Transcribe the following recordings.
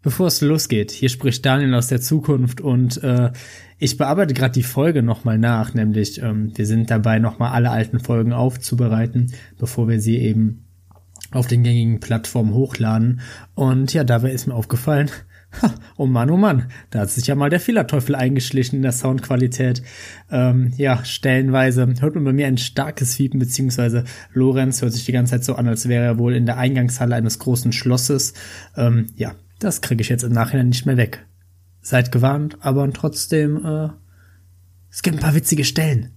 Bevor es losgeht, hier spricht Daniel aus der Zukunft und äh, ich bearbeite gerade die Folge nochmal nach, nämlich ähm, wir sind dabei, nochmal alle alten Folgen aufzubereiten, bevor wir sie eben auf den gängigen Plattformen hochladen. Und ja, dabei ist mir aufgefallen, ha, oh Mann, oh Mann, da hat sich ja mal der Fehlerteufel eingeschlichen in der Soundqualität. Ähm, ja, stellenweise hört man bei mir ein starkes Fiepen, beziehungsweise Lorenz hört sich die ganze Zeit so an, als wäre er wohl in der Eingangshalle eines großen Schlosses. Ähm, ja, das kriege ich jetzt im Nachhinein nicht mehr weg. Seid gewarnt, aber trotzdem, äh, es gibt ein paar witzige Stellen.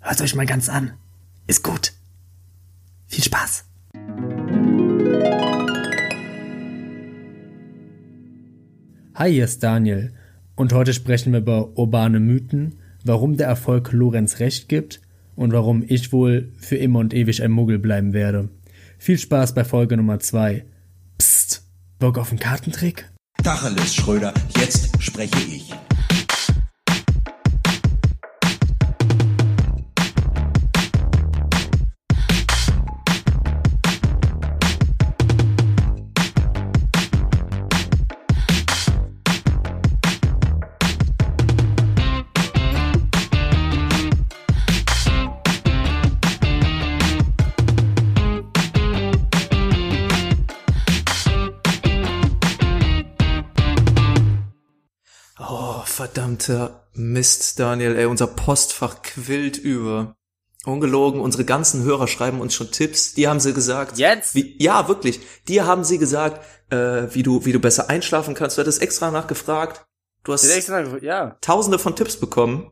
Hört euch mal ganz an. Ist gut. Viel Spaß. Hi, hier ist Daniel und heute sprechen wir über urbane Mythen, warum der Erfolg Lorenz recht gibt und warum ich wohl für immer und ewig ein Muggel bleiben werde. Viel Spaß bei Folge Nummer 2 Bock auf einen Kartentrick? Tacheles, Schröder, jetzt spreche ich. Verdammter Mist, Daniel, ey, unser Postfach quillt über. Ungelogen, unsere ganzen Hörer schreiben uns schon Tipps. Die haben sie gesagt. Jetzt? Wie, ja, wirklich. Die haben sie gesagt, äh, wie du, wie du besser einschlafen kannst. Du hattest extra nachgefragt. Du hast ja. tausende von Tipps bekommen.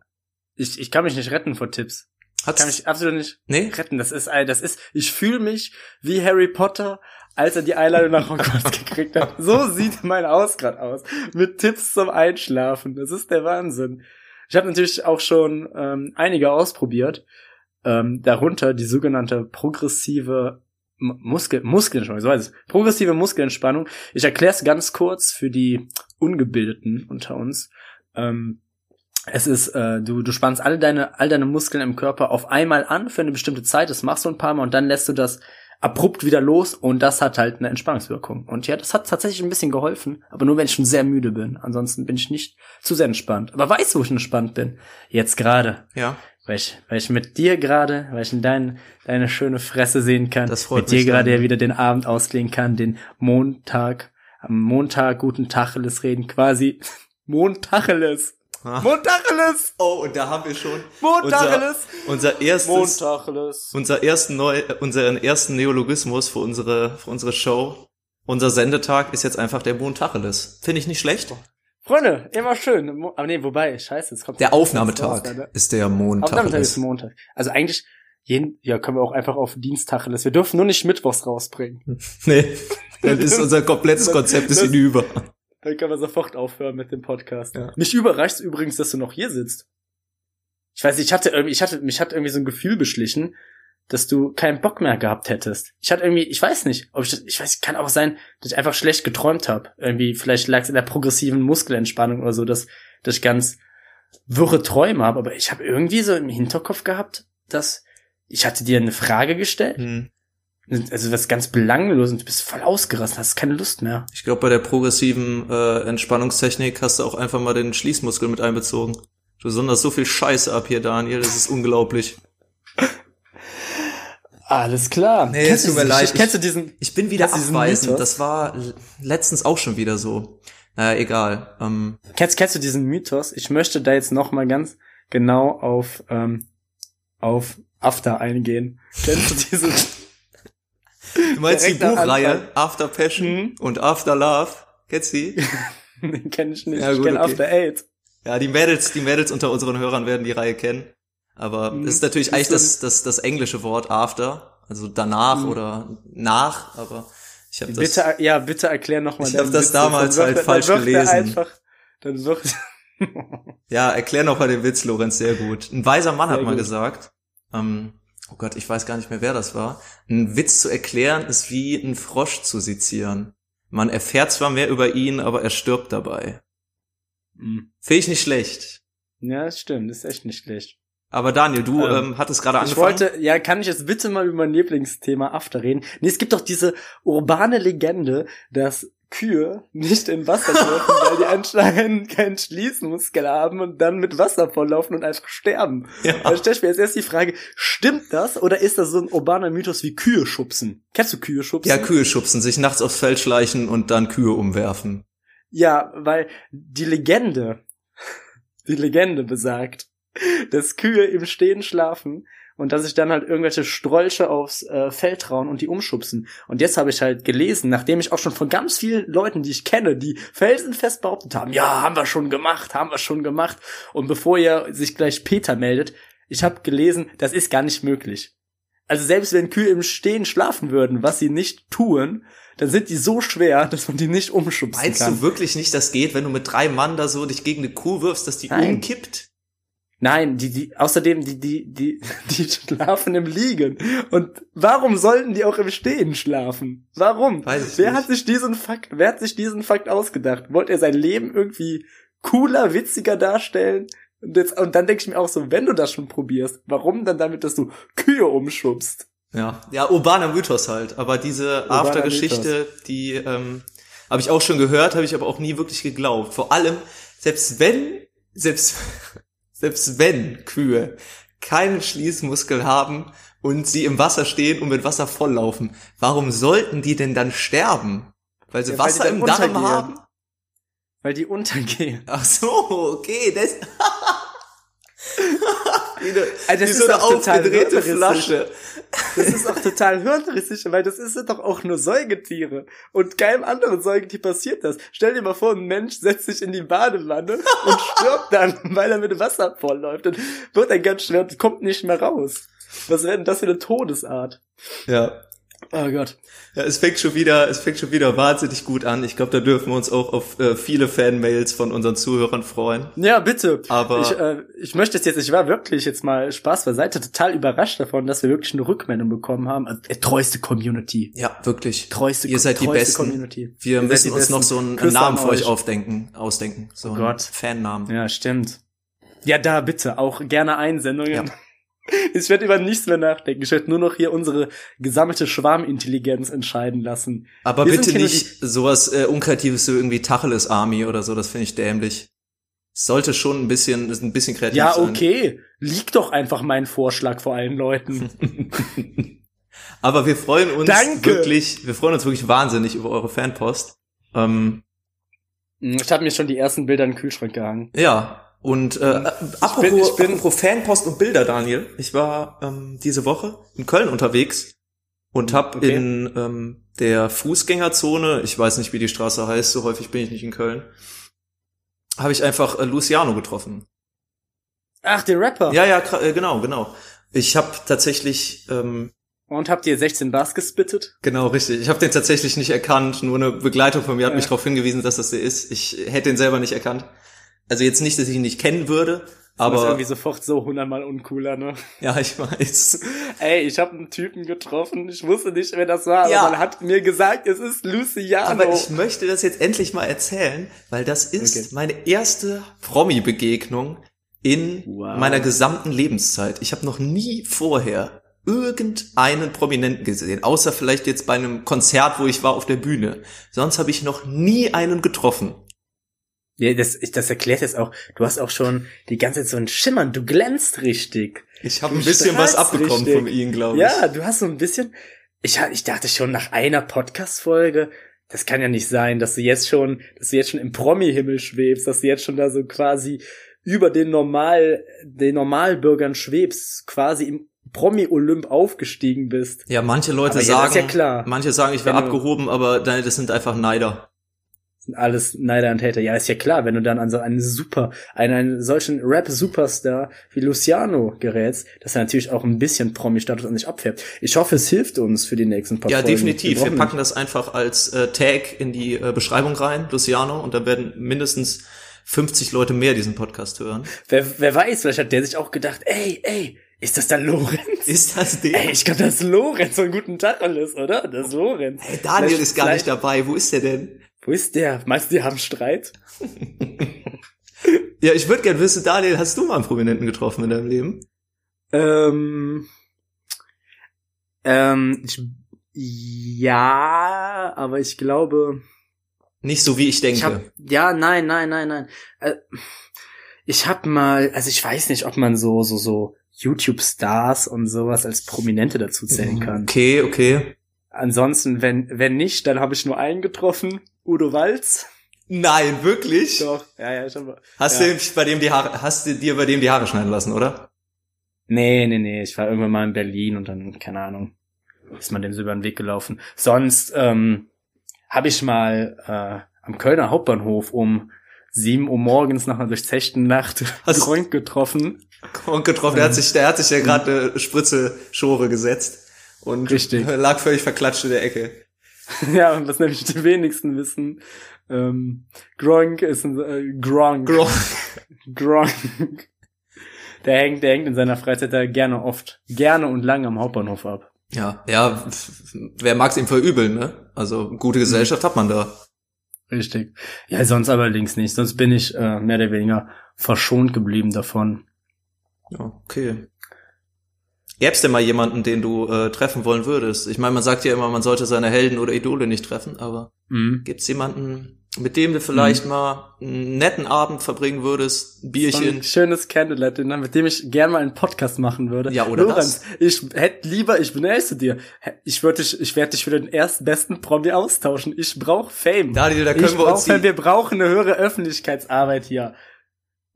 Ich, ich kann mich nicht retten vor Tipps. Hat's, kann mich absolut nicht nee? retten. Das ist, das ist, ich fühle mich wie Harry Potter, als er die Einladung nach Hogwarts gekriegt hat. So sieht mein Aus gerade aus. Mit Tipps zum Einschlafen. Das ist der Wahnsinn. Ich habe natürlich auch schon ähm, einige ausprobiert. Ähm, darunter die sogenannte progressive Muskel, Muskelentspannung, so heißt es. Progressive Muskelentspannung. Ich erkläre es ganz kurz für die Ungebildeten unter uns. Ähm, es ist, äh, du, du spannst alle deine, all deine Muskeln im Körper auf einmal an für eine bestimmte Zeit. Das machst du ein paar Mal und dann lässt du das abrupt wieder los und das hat halt eine Entspannungswirkung. Und ja, das hat tatsächlich ein bisschen geholfen, aber nur wenn ich schon sehr müde bin. Ansonsten bin ich nicht zu sehr entspannt. Aber weißt du, wo ich entspannt bin? Jetzt gerade. Ja. Weil ich, weil ich mit dir gerade, weil ich in dein, deine schöne Fresse sehen kann, das freut mit dir gerade ja wieder den Abend ausklingen kann, den Montag, am Montag guten Tacheles reden, quasi Montacheles. Ah. Montacheles! Oh, und da haben wir schon Montacheles! unser, unser erstes, Montacheles! unser ersten neu, unseren ersten Neologismus für unsere, für unsere Show. Unser Sendetag ist jetzt einfach der Montacheles. Finde ich nicht schlecht. Freunde, immer schön. Aber nee, wobei, scheiße, es kommt Der raus, Aufnahmetag ne? ist der Aufnahmetag Montacheles. ist Montag. Also eigentlich, jeden, ja, können wir auch einfach auf Dienstacheles. Wir dürfen nur nicht Mittwochs rausbringen. Nee, dann ist unser komplettes Konzept ist hinüber. Dann können wir sofort aufhören mit dem Podcast. Ja. Mich überreicht übrigens, dass du noch hier sitzt. Ich weiß, nicht, ich hatte irgendwie, ich hatte, mich hat irgendwie so ein Gefühl beschlichen, dass du keinen Bock mehr gehabt hättest. Ich hatte irgendwie, ich weiß nicht, ob ich das, ich weiß, kann auch sein, dass ich einfach schlecht geträumt habe. Irgendwie, vielleicht lag es in der progressiven Muskelentspannung oder so, dass, dass ich ganz wirre Träume habe. Aber ich habe irgendwie so im Hinterkopf gehabt, dass ich hatte dir eine Frage gestellt, Hm. Also was ganz belanglos und du bist voll ausgerastet, hast keine Lust mehr. Ich glaube, bei der progressiven äh, Entspannungstechnik hast du auch einfach mal den Schließmuskel mit einbezogen. Du sonderst so viel Scheiße ab hier, Daniel, das ist unglaublich. Alles klar. Nee, kennst, du tut mir diesen, leid, kennst du diesen, Ich bin wieder abweisend. Das war letztens auch schon wieder so. Naja, egal. Ähm, kennst, kennst du diesen Mythos? Ich möchte da jetzt noch mal ganz genau auf, ähm, auf After eingehen. Kennst du diesen? Du meinst die Direkt am Buchreihe Anfang. After Passion Mhm. und After Love? Kennst du die? Den kenn ich nicht. Ja, ich gut, kenn okay. After Eight. Ja, die Mädels, die Mädels unter unseren Hörern werden die Reihe kennen. Aber Mhm. das ist natürlich eigentlich das, das, das englische Wort After. Also danach Mhm. oder nach, aber ich habe das. Bitte, ja, bitte erklär noch mal. Ich deinen hab das Witz, damals halt wird- falsch gelesen. Einfach, dann wird, Ja, erklär noch mal den Witz, Lorenz, sehr gut. Ein weiser Mann Sehr hat mal gut. gesagt, ähm, oh Gott, ich weiß gar nicht mehr, wer das war. Ein Witz zu erklären ist wie ein Frosch zu sezieren. Man erfährt zwar mehr über ihn, aber er stirbt dabei. Mhm. Finde ich nicht schlecht. ja, das stimmt, das ist echt nicht schlecht. Aber Daniel, du Ähm, ähm, hattest gerade Ich angefangen. wollte, ja, kann ich jetzt bitte mal über mein Lieblingsthema After reden? Nee, es gibt doch diese urbane Legende, dass Kühe nicht in Wasser dürfen, weil die anscheinend keinen Schließmuskel haben und dann mit Wasser volllaufen und einfach sterben. Ja. Da stelle ich mir jetzt erst die Frage, stimmt das oder ist das so ein urbaner Mythos wie Kühe schubsen? Kennst du Kühe schubsen? Ja, Kühe schubsen, sich nachts aufs Feld schleichen und dann Kühe umwerfen. Ja, weil die Legende, die Legende besagt, dass Kühe im Stehen schlafen und dass sich dann halt irgendwelche Strolche aufs äh, Feld trauen und die umschubsen. Und jetzt habe ich halt gelesen, nachdem ich auch schon von ganz vielen Leuten, die ich kenne, die felsenfest behauptet haben, ja, haben wir schon gemacht, haben wir schon gemacht. Und bevor ihr sich gleich Peter meldet, ich habe gelesen, das ist gar nicht möglich. Also selbst wenn Kühe im Stehen schlafen würden, was sie nicht tun, dann sind die so schwer, dass man die nicht umschubsen Meinst kann. du wirklich nicht, das geht, wenn du mit drei Mann da so dich gegen eine Kuh wirfst, dass die Nein. umkippt? Nein, die, die, außerdem, die, die, die, die schlafen im Liegen. Und warum sollten die auch im Stehen schlafen? Warum? Weiß ich wer nicht. hat sich diesen Fakt, wer hat sich diesen Fakt ausgedacht? Wollte er sein Leben irgendwie cooler, witziger darstellen? Und, jetzt, und dann denke ich mir auch so, wenn du das schon probierst, warum dann damit, dass du Kühe umschubst? Ja, ja, urbaner Mythos halt. Aber diese Aftergeschichte, die ähm, habe ich auch schon gehört, habe ich aber auch nie wirklich geglaubt. Vor allem, selbst wenn, selbst, selbst wenn Kühe keinen Schließmuskel haben und sie im Wasser stehen und mit Wasser volllaufen, warum sollten die denn dann sterben? Weil sie Ja, weil Wasser dann im Darm haben? Weil die untergehen. Ach so, okay, das. wie eine, Also das wie ist so eine aufgedrehte. Flasche. Das ist auch total hirnrissig, weil das ist doch auch nur Säugetiere. Und keinem anderen Säugetier passiert das. Stell dir mal vor, ein Mensch setzt sich in die Badewanne und stirbt dann, weil er mit Wasser vollläuft. Und wird dann ganz schwer und kommt nicht mehr raus. Was wäre denn das für eine Todesart? Ja. Oh Gott. Ja, es fängt schon wieder, es fängt schon wieder wahnsinnig gut an. Ich glaube, da dürfen wir uns auch auf äh, viele Fanmails von unseren Zuhörern freuen. Ja, bitte. Aber- ich, äh, ich möchte es jetzt, ich war wirklich jetzt mal Spaß beiseite, total überrascht davon, dass wir wirklich eine Rückmeldung bekommen haben. Also, äh, treueste Community. Ja, wirklich. Treueste, Ihr seid die Besten. Community. Wir Ihr müssen uns noch so einen Küsse Namen für euch euch. aufdenken, ausdenken. So Oh Gott. Fannamen. Ja, stimmt. Ja, da bitte, auch gerne Einsendungen. Ich werde über nichts mehr nachdenken. Ich werde nur noch hier unsere gesammelte Schwarmintelligenz entscheiden lassen. Aber Wir bitte nicht sowas äh, Unkreatives so irgendwie Tacheles Army oder so, das finde ich dämlich. Es sollte schon ein bisschen, ein bisschen kreativ Ja, sein. okay. Liegt doch einfach mein Vorschlag vor allen Leuten. Aber wir freuen uns Danke. wirklich, wir freuen uns wirklich wahnsinnig über eure Fanpost. Ähm, Ich habe mir schon die ersten Bilder in den Kühlschrank gehangen. Ja, und äh, apropos, bin- ich bin- apropos Fanpost und Bilder, Daniel. Ich war ähm, diese Woche in Köln unterwegs und hab Okay. in ähm, der Fußgängerzone, ich weiß nicht, wie die Straße heißt, so häufig bin ich nicht in Köln, habe ich einfach äh, Luciano getroffen. Ach, den Rapper. Ja, ja, äh, genau, genau. Ich habe tatsächlich, ähm, Und habt ihr 16 Bars gespittet? genau richtig, ich habe den tatsächlich nicht erkannt. Nur eine Begleitung von mir hat Ja. mich darauf hingewiesen, dass das der ist. Ich hätte ihn selber nicht erkannt. Also jetzt nicht, dass ich ihn nicht kennen würde, Aber ist aber irgendwie sofort so hundertmal uncooler, ne? ja, ich weiß. Ey, ich habe einen Typen getroffen, ich wusste nicht, wer das war, Ja. aber man hat mir gesagt, es ist Luciano. Aber ich möchte das jetzt endlich mal erzählen, weil das ist Okay. meine erste Promi-Begegnung in Wow. meiner gesamten Lebenszeit. Ich habe noch nie vorher irgendeinen Prominenten gesehen, außer vielleicht jetzt bei einem Konzert, wo ich war auf der Bühne. Sonst habe ich noch nie einen getroffen. Ja, das, ich, das erklärt jetzt auch. Du hast auch schon die ganze Zeit so ein Schimmern. Du glänzt richtig. Ich habe ein bisschen was abbekommen richtig. von Ihnen, glaube ich. Ja, du hast so ein bisschen. Ich, ich dachte schon nach einer Podcast-Folge, das kann ja nicht sein, dass du jetzt schon, dass du jetzt schon im Promi-Himmel schwebst, dass du jetzt schon da so quasi über den Normal, den Normalbürgern schwebst, quasi im Promi-Olymp aufgestiegen bist. Ja, manche Leute Aber ja, sagen, ja klar. manche sagen, ich wäre abgehoben, aber das sind einfach Neider. Alles Neider und Hater. Ja, ist ja klar, wenn du dann an so einen super, einen, einen solchen Rap-Superstar wie Luciano gerätst, dass er natürlich auch ein bisschen Promi-Status an sich abfärbt. Ich hoffe, es hilft uns für die nächsten paar Ja, Folgen. definitiv. Wir brauchen packen das einfach als äh, Tag in die äh, Beschreibung rein, Luciano, und dann werden mindestens 50 Leute mehr diesen Podcast hören. Wer, wer weiß, vielleicht hat der sich auch gedacht, ey, ey, ist das dann Lorenz? Ist das der? Ey, ich glaube, das ist Lorenz, so einen guten Tag alles, oder? Das ist Lorenz. Hey, Daniel Vielleicht- ist gar nicht dabei. Wo ist der denn? Wo ist der? Meinst du, die haben Streit? Ja, ich würde gern wissen, Daniel, hast du mal einen Prominenten getroffen in deinem Leben? Ähm, ähm, ich, ja, aber ich glaube, Nicht so wie ich denke. Ich hab, ja, nein, nein, nein, nein. Äh, Ich hab mal, also ich weiß nicht, ob man so, so, so YouTube-Stars und sowas als Prominente dazu zählen kann. Okay, okay. Ansonsten, wenn, wenn nicht, dann habe ich nur einen getroffen, Udo Walz. Nein, wirklich? Doch, ja, ja, ich hab, Hast ja. du bei dem die Haare, hast du dir bei dem die Haare schneiden lassen, oder? Nee, nee, nee, ich war irgendwann mal in Berlin und dann, keine Ahnung, ist man dem so über den Weg gelaufen. Sonst ähm, habe ich mal äh, am Kölner Hauptbahnhof um sieben Uhr morgens nach einer durchzechten Nacht Hast- Freund getroffen. Und getroffen, der hat sich, der hat sich ja gerade eine Spritze Schore gesetzt und Richtig. lag völlig verklatscht in der Ecke. ja, und was nämlich die wenigsten wissen, ähm, Gronk ist ein äh, Gronk. Gro- Gronk. Der hängt, der hängt in seiner Freizeit da gerne oft, gerne und lange am Hauptbahnhof ab. Ja, ja, wer mag's ihm verübeln, ne? Also gute Gesellschaft hat man da. Richtig. Ja, sonst allerdings nicht. Sonst bin ich äh, mehr oder weniger verschont geblieben davon. Ja, okay. Gäb's denn mal jemanden, den du äh, treffen wollen würdest? Ich meine, man sagt ja immer, man sollte seine Helden oder Idole nicht treffen, aber Mhm. gibt's jemanden, mit dem du vielleicht mal einen netten Abend verbringen würdest, ein So Bierchen? ein schönes Candlelight Dinner, mit dem ich gern mal einen Podcast machen würde. Ja, oder Lorenz, ich hätte lieber, ich bin ehrlich zu dir, ich würde dich, ich werde dich für den erstbesten Promi austauschen. Ich brauch Fame. Daniel, da können ich wir brauch uns die, Wir brauchen eine höhere Öffentlichkeitsarbeit hier.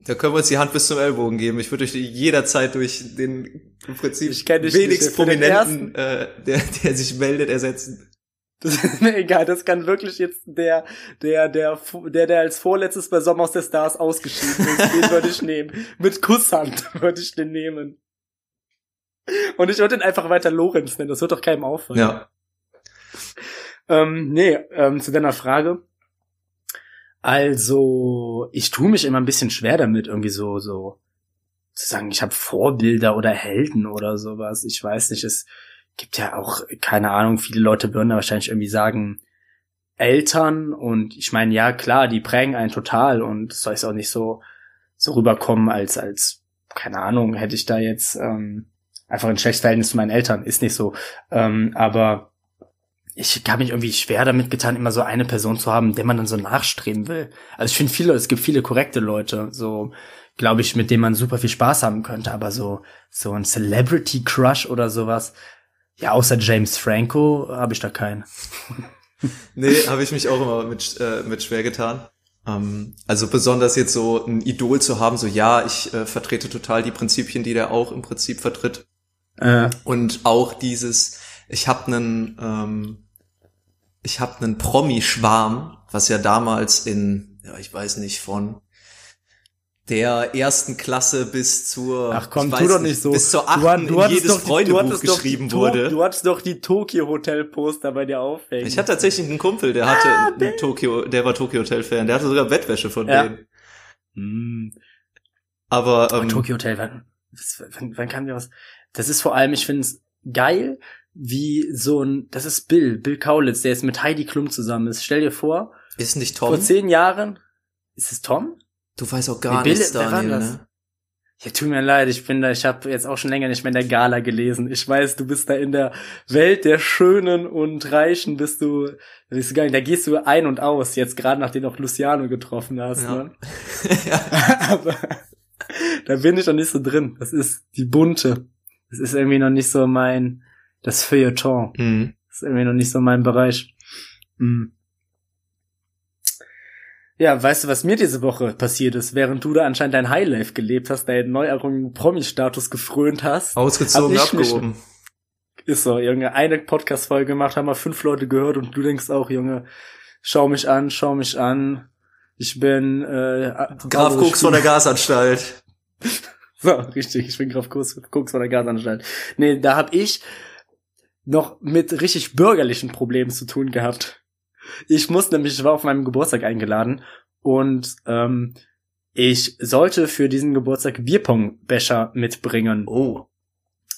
Da können wir uns die Hand bis zum Ellbogen geben. Ich würde euch jederzeit durch den im Prinzip wenigst Prominenten, äh, der, der sich meldet, ersetzen. Das ist mir egal, das kann wirklich jetzt der, der, der, der, der als vorletztes bei Sommer aus der Stars ausgeschieden ist, den würde ich nehmen. Mit Kusshand würde ich den nehmen. Und ich würde ihn einfach weiter Lorenz nennen, das wird doch keinem auffallen. Ja. Ähm, nee, ähm, zu deiner Frage. Also, ich tue mich immer ein bisschen schwer damit, irgendwie so, so zu sagen, ich habe Vorbilder oder Helden oder sowas. Ich weiß nicht, es gibt ja auch, keine Ahnung, viele Leute würden da wahrscheinlich irgendwie sagen, Eltern und ich meine, ja, klar, die prägen einen total und es soll jetzt auch nicht so, so rüberkommen, als, als, keine Ahnung, hätte ich da jetzt ähm, einfach ein schlechtes Verhältnis zu meinen Eltern, ist nicht so. Ähm, aber ich habe mich irgendwie schwer damit getan, immer so eine Person zu haben, der man dann so nachstreben will. Also ich finde viele, es gibt viele korrekte Leute, so glaube ich, mit denen man super viel Spaß haben könnte, aber so so ein Celebrity Crush oder sowas, ja, außer James Franco habe ich da keinen. Nee, habe ich mich auch immer mit, äh, mit schwer getan. Ähm, also besonders jetzt so ein Idol zu haben, so ja, ich äh, vertrete total die Prinzipien, die der auch im Prinzip vertritt. Äh, Und auch dieses, ich habe einen, ähm, ich habe einen Promi-Schwarm, was ja damals in, ja, ich weiß nicht, von der ersten Klasse bis zur, ach komm, tu doch nicht so. bis zur Du achten du hattest jedes doch die- du Freundebuch doch die geschrieben To- wurde. Du hattest doch die Tokyo Hotel Poster bei dir aufhängen. Ich hatte tatsächlich einen Kumpel, der hatte Ah, ein Tokyo, der war Tokyo Hotel Fan, der hatte sogar Bettwäsche von Ja. denen. Hm. Aber Oh, ähm, Tokyo Hotel, wann, wann, wann kam der was? Das ist vor allem, ich finde es geil, wie so ein, das ist Bill, Bill Kaulitz, der jetzt mit Heidi Klum zusammen ist. Stell dir vor, ist nicht vor Tom. zehn Jahren, ist es Tom? Du weißt auch gar Nee, nichts, Daniel, ne? Ja, tut mir leid, ich bin da, ich habe jetzt auch schon länger nicht mehr in der Gala gelesen. Ich weiß, du bist da in der Welt der Schönen und Reichen, bist du, bist du nicht, da gehst du ein und aus, jetzt gerade nachdem du auch Luciano getroffen hast, Ja. ne? Aber da bin ich noch nicht so drin. Das ist die bunte. Das ist irgendwie noch nicht so mein, das Feuilleton. Mhm. Das ist irgendwie noch nicht so mein Bereich. Hm. Ja, weißt du, was mir diese Woche passiert ist, während du da anscheinend dein Highlife gelebt hast, deinen neu errungenen Promi-Status gefrönt hast? Ausgezogen, Hab ich mich- abgehoben. Ist so, Junge, eine Podcast-Folge gemacht, haben wir fünf Leute gehört und du denkst auch, Junge, schau mich an, schau mich an. Ich bin äh, Graf also Koks von der Gasanstalt. So, richtig, ich bin Graf Koks, Koks von der Gasanstalt. Nee, da hab ich noch mit richtig bürgerlichen Problemen zu tun gehabt. Ich muss nämlich, ich war auf meinem Geburtstag eingeladen und ähm, ich sollte für diesen Geburtstag Bierpongbecher mitbringen. Oh.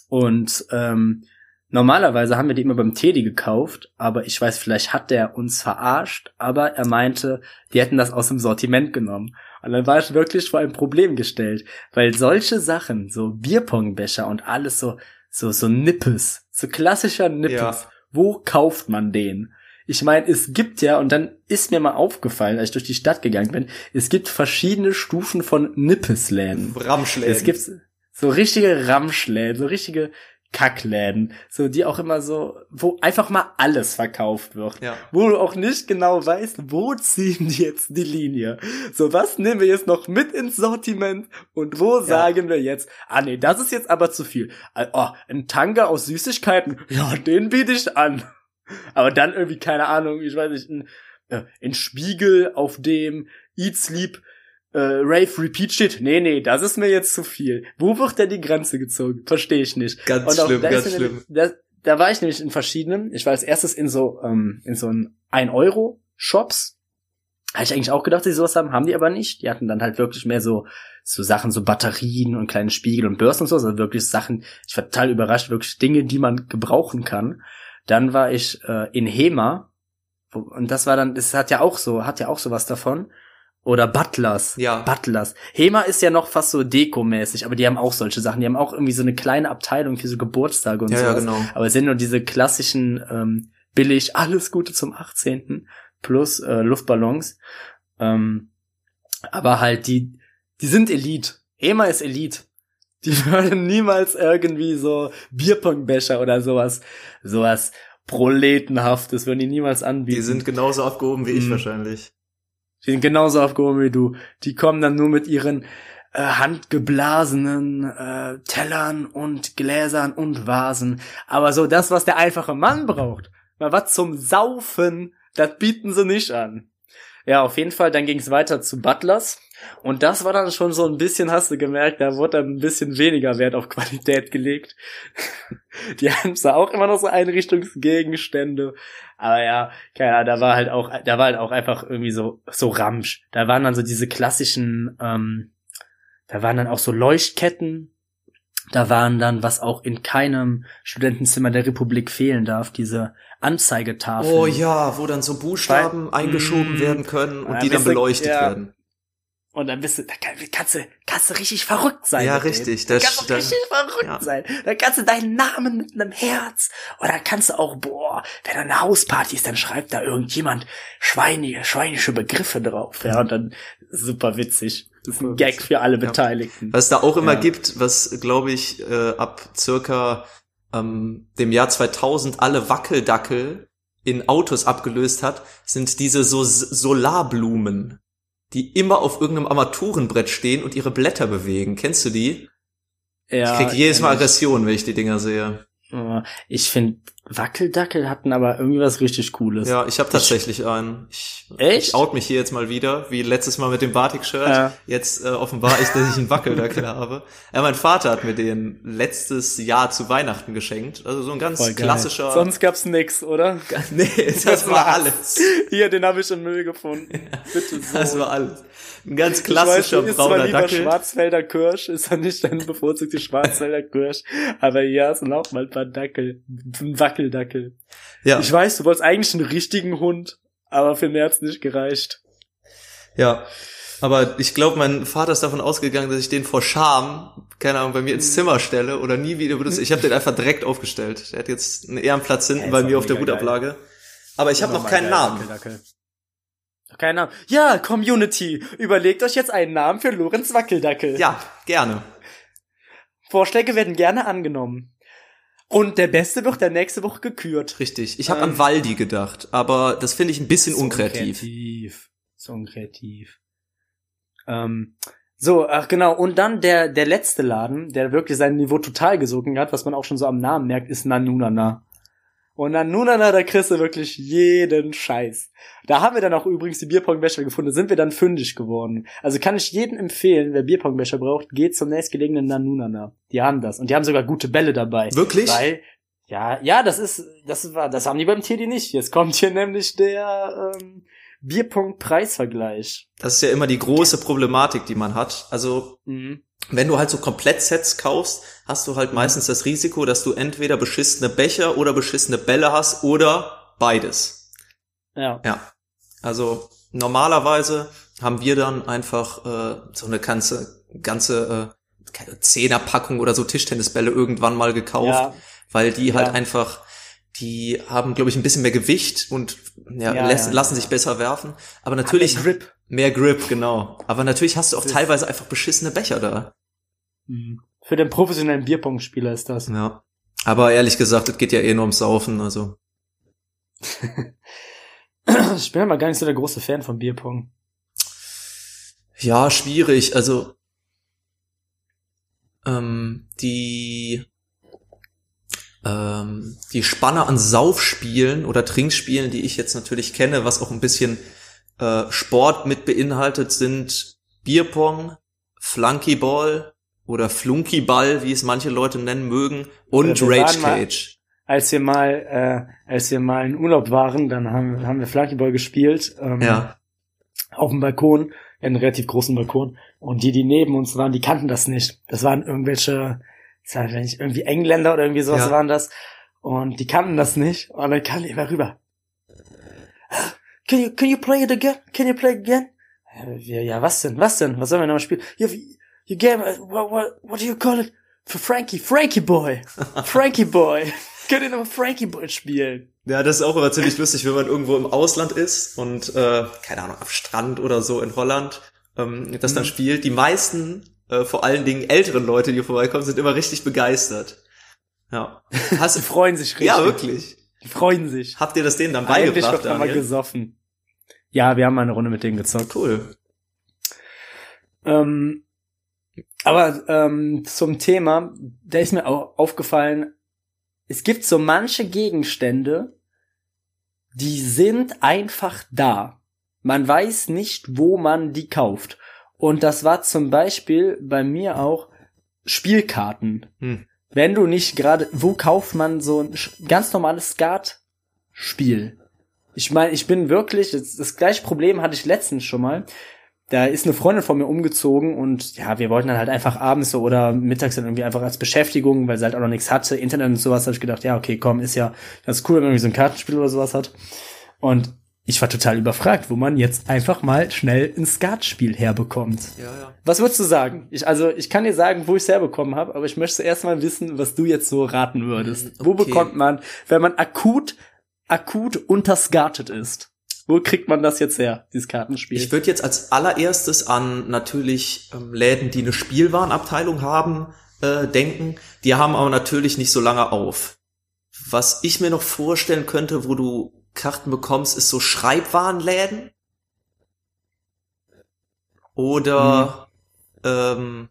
Und ähm, normalerweise haben wir die immer beim Teddy gekauft, aber ich weiß, vielleicht hat der uns verarscht, aber er meinte, die hätten das aus dem Sortiment genommen. Und dann war ich wirklich vor ein Problem gestellt, weil solche Sachen, so Bierpongbecher und alles so, so, so Nippes, so klassischer Nippes, Ja. wo kauft man den? Ich meine, es gibt ja, und dann ist mir mal aufgefallen, als ich durch die Stadt gegangen bin, es gibt verschiedene Stufen von Nippesläden. Ramschläden. Es gibt so richtige Ramschläden, so richtige Kackläden, so die auch immer so, wo einfach mal alles verkauft wird. Ja. Wo du auch nicht genau weißt, wo ziehen die jetzt die Linie. So, was nehmen wir jetzt noch mit ins Sortiment und wo sagen wir jetzt, ah nee, das ist jetzt aber zu viel. Ah, Oh, ein Tanga aus Süßigkeiten, ja, den biete ich an. Aber dann irgendwie, keine Ahnung, ich weiß nicht, ein, äh, ein Spiegel, auf dem Eat Sleep äh, Rave Repeat steht. Nee, nee, das ist mir jetzt zu viel. Wo wird denn die Grenze gezogen? Verstehe ich nicht. Ganz Und auch schlimm, ganz schlimm. nämlich- Da, da war ich nämlich in verschiedenen. Ich war als erstes in so ähm, in so ein 1 Euro Shops. Habe ich eigentlich auch gedacht, dass sie sowas haben, haben die aber nicht. Die hatten dann halt wirklich mehr so so Sachen, so Batterien und kleine Spiegel und Börsen und so, also wirklich Sachen. Ich war total überrascht, wirklich Dinge, die man gebrauchen kann. Dann war ich äh, in Hema und das war dann, das hat ja auch so, hat ja auch sowas davon. Oder Butlers. Ja. Butlers. Hema ist ja noch fast so dekomäßig, aber die haben auch solche Sachen. Die haben auch irgendwie so eine kleine Abteilung für so Geburtstage und Ja, ja, sowas. genau. Aber es sind nur diese klassischen ähm, billig, alles Gute zum 18. plus äh, Luftballons. Ähm, aber halt die, die sind Elite. Hema ist Elite. Die würden niemals irgendwie so Bierpongbecher oder sowas, sowas Proletenhaftes würden die niemals anbieten. Die sind genauso abgehoben wie ich Mhm. wahrscheinlich. Die sind genauso aufgehoben wie du. Die kommen dann nur mit ihren äh, handgeblasenen äh, Tellern und Gläsern und Vasen. Aber so das, was der einfache Mann braucht, mal was zum Saufen, das bieten sie nicht an. Ja, auf jeden Fall, dann ging es weiter zu Butlers. Und das war dann schon so ein bisschen, hast du gemerkt, da wurde dann ein bisschen weniger Wert auf Qualität gelegt. Die haben zwar auch immer noch so Einrichtungsgegenstände, aber ja, keine Ahnung, da war halt auch, da war halt auch einfach irgendwie so, so Ramsch. Da waren dann so diese klassischen, ähm, da waren dann auch so Leuchtketten. Da waren dann, was auch in keinem Studentenzimmer der Republik fehlen darf, diese Anzeigetafeln. Oh ja, wo dann so Buchstaben Weil- eingeschoben Mm. werden können und Ja, die dann beleuchtet ja. werden. Und dann bist du, da kann- kannst du, kannst du richtig verrückt sein. Ja, richtig, Da kannst du richtig verrückt Ja. sein. Da kannst du deinen Namen mit einem Herz. Oder kannst du auch, boah, wenn da eine Hausparty ist, dann schreibt da irgendjemand schweinige, schweinische Begriffe drauf. Ja, und dann super witzig. Das ist ein Gag für alle Ja. Beteiligten. Was da auch immer Ja. gibt, was glaube ich äh, ab circa ähm, dem Jahr 2000 alle Wackeldackel in Autos abgelöst hat, sind diese so Solarblumen, die immer auf irgendeinem Armaturenbrett stehen und ihre Blätter bewegen. Kennst du die? Ja, ich krieg jedes Mal. Aggression, wenn ich die Dinger sehe. Ja, Ich finde, Wackeldackel hatten aber irgendwie was richtig Cooles. Ja, ich habe tatsächlich einen. Ich, Echt? ich out mich hier jetzt mal wieder, wie letztes Mal mit dem Batik-Shirt. Ja. Jetzt äh, offenbar ich, dass ich einen Wackeldackel habe. Ja, mein Vater hat mir den letztes Jahr zu Weihnachten geschenkt. Also so ein ganz Voll geil. klassischer. Sonst gab's nix, oder? nee, das, war alles. Hier, den habe ich im Müll gefunden. Bitte so. Das war alles. Ein ganz klassischer weiß, du isst zwar brauner Dackel. Schwarzwälder Kirsch, ist ja nicht dein bevorzugte Schwarzwälder Kirsch, aber ja, es sind auch mal ein paar Dackel, ein Wackeldackel. Ja, Ich weiß, du wolltest eigentlich einen richtigen Hund, aber für mehr hat's nicht gereicht. ja. Aber ich glaube, mein Vater ist davon ausgegangen, dass ich den vor Scham, keine Ahnung, bei mir Mhm. ins Zimmer stelle oder nie wieder benutze. Ich habe den einfach direkt aufgestellt. Der hat jetzt einen Ehrenplatz hinten Ja, bei ist mir auf der mega Gutablage. Aber ich habe noch keinen geil, Namen. Wackeldackel. Noch Keinen Namen. Ja, Community, überlegt euch jetzt einen Namen für Lorenz Wackeldackel. Ja, gerne. Vorschläge werden gerne angenommen. Und der Beste wird der nächste Woche gekürt. Richtig. Ich habe Ähm, an Waldi gedacht, aber das finde ich ein bisschen So unkreativ. unkreativ. So unkreativ. Ähm, so, ach genau, und dann der, der letzte Laden, der wirklich sein Niveau total gesunken hat, was man auch schon so am Namen merkt, ist Nanunana. Und Nanunana, da kriegst du wirklich jeden Scheiß. Da haben wir dann auch übrigens die Bierpongbecher gefunden, da sind wir dann fündig geworden. Also kann ich jedem empfehlen, wer Bierpongbecher braucht, geht zum nächstgelegenen Nanunana. Die haben das. Und die haben sogar gute Bälle dabei. Wirklich? Weil, ja, ja, das ist, das war, das haben die beim Teddy nicht. Jetzt kommt hier nämlich der ähm, Bierpunkt-Preisvergleich. Das ist ja immer die große Problematik, die man hat. Also Mhm. wenn du halt so Komplettsets kaufst, hast du halt meistens das Risiko, dass du entweder beschissene Becher oder beschissene Bälle hast oder beides. Ja. Ja. Also normalerweise haben wir dann einfach äh, so eine ganze ganze äh, Zehnerpackung oder so Tischtennisbälle irgendwann mal gekauft, Ja. weil die halt Ja. einfach die haben, glaube ich, ein bisschen mehr Gewicht und ja, Ja, lässt, ja, lassen ja. sich besser werfen. Aber natürlich Mehr Grip. mehr Grip, genau. Aber natürlich hast du auch Das teilweise einfach beschissene Becher da. Mhm. Für den professionellen Bierpong-Spieler ist das. Ja. Aber ehrlich gesagt, es geht ja eh nur ums Saufen, also. Ich bin aber gar nicht so der große Fan von Bierpong. Ja, schwierig. Also ähm, die ähm, die Spanne an Saufspielen oder Trinkspielen, die ich jetzt natürlich kenne, was auch ein bisschen äh, Sport mit beinhaltet, sind Bierpong, Flunkyball oder Flunkyball, wie es manche Leute nennen mögen, und wir Rage mal- Cage. Als wir mal, äh, als wir mal in Urlaub waren, dann haben, haben wir Flunkyball gespielt. Ähm, Ja, auf dem Balkon, einen relativ großen Balkon. Und die, die neben uns waren, die kannten das nicht. Das waren irgendwelche, ich weiß nicht, irgendwie Engländer oder irgendwie sowas Ja. waren das. Und die kannten das nicht. Und dann kam die immer rüber. Can you, can you play it again? Can you play it again? Wir, ja, was denn? Was denn? Was sollen wir noch mal spielen? You, you game, uh, what, what, what do you call it? Für Frankie, Frankie Boy. Frankie Boy. Könnt ihr noch mal Frankie Boy spielen? Ja, das ist auch immer ziemlich lustig, wenn man irgendwo im Ausland ist und, äh, keine Ahnung, am Strand oder so in Holland, ähm, das dann Mhm. spielt. Die meisten, äh, vor allen Dingen älteren Leute, die vorbeikommen, sind immer richtig begeistert. Ja. Hast Die freuen sich richtig. ja, wirklich. Die freuen sich. Habt ihr das denen dann Eigentlich beigebracht, wird immer Daniel? gesoffen. Ja, wir haben mal eine Runde mit denen gezockt. Cool. Ähm, aber ähm, zum Thema, da ist mir auch aufgefallen, es gibt so manche Gegenstände, die sind einfach da. Man weiß nicht, wo man die kauft. Und das war zum Beispiel bei mir auch Spielkarten. Hm. Wenn du nicht gerade, wo kauft man so ein ganz normales Skat-Spiel? Ich meine, ich bin wirklich, das, das gleiche Problem hatte ich letztens schon mal. Da ist eine Freundin von mir umgezogen und ja, wir wollten dann halt einfach abends so oder mittags dann irgendwie einfach als Beschäftigung, weil sie halt auch noch nichts hatte, Internet und sowas, habe ich gedacht, ja, okay, komm, ist ja ganz cool, wenn man irgendwie so ein Kartenspiel oder sowas hat. Und ich war total überfragt, wo man jetzt einfach mal schnell ein Skatspiel herbekommt. Ja, ja. Was würdest du sagen? Ich, also, ich kann dir sagen, wo ich es herbekommen habe, aber ich möchte erst mal wissen, was du jetzt so raten würdest. Wo okay. bekommt man, wenn man akut, akut unterskatet ist? Wo kriegt man das jetzt her, dieses Kartenspiel? Ich würde jetzt als allererstes an natürlich ähm, Läden, die eine Spielwarenabteilung haben, äh, denken. Die haben aber natürlich nicht so lange auf. Was ich mir noch vorstellen könnte, wo du Karten bekommst, ist so Schreibwarenläden. Oder ähm,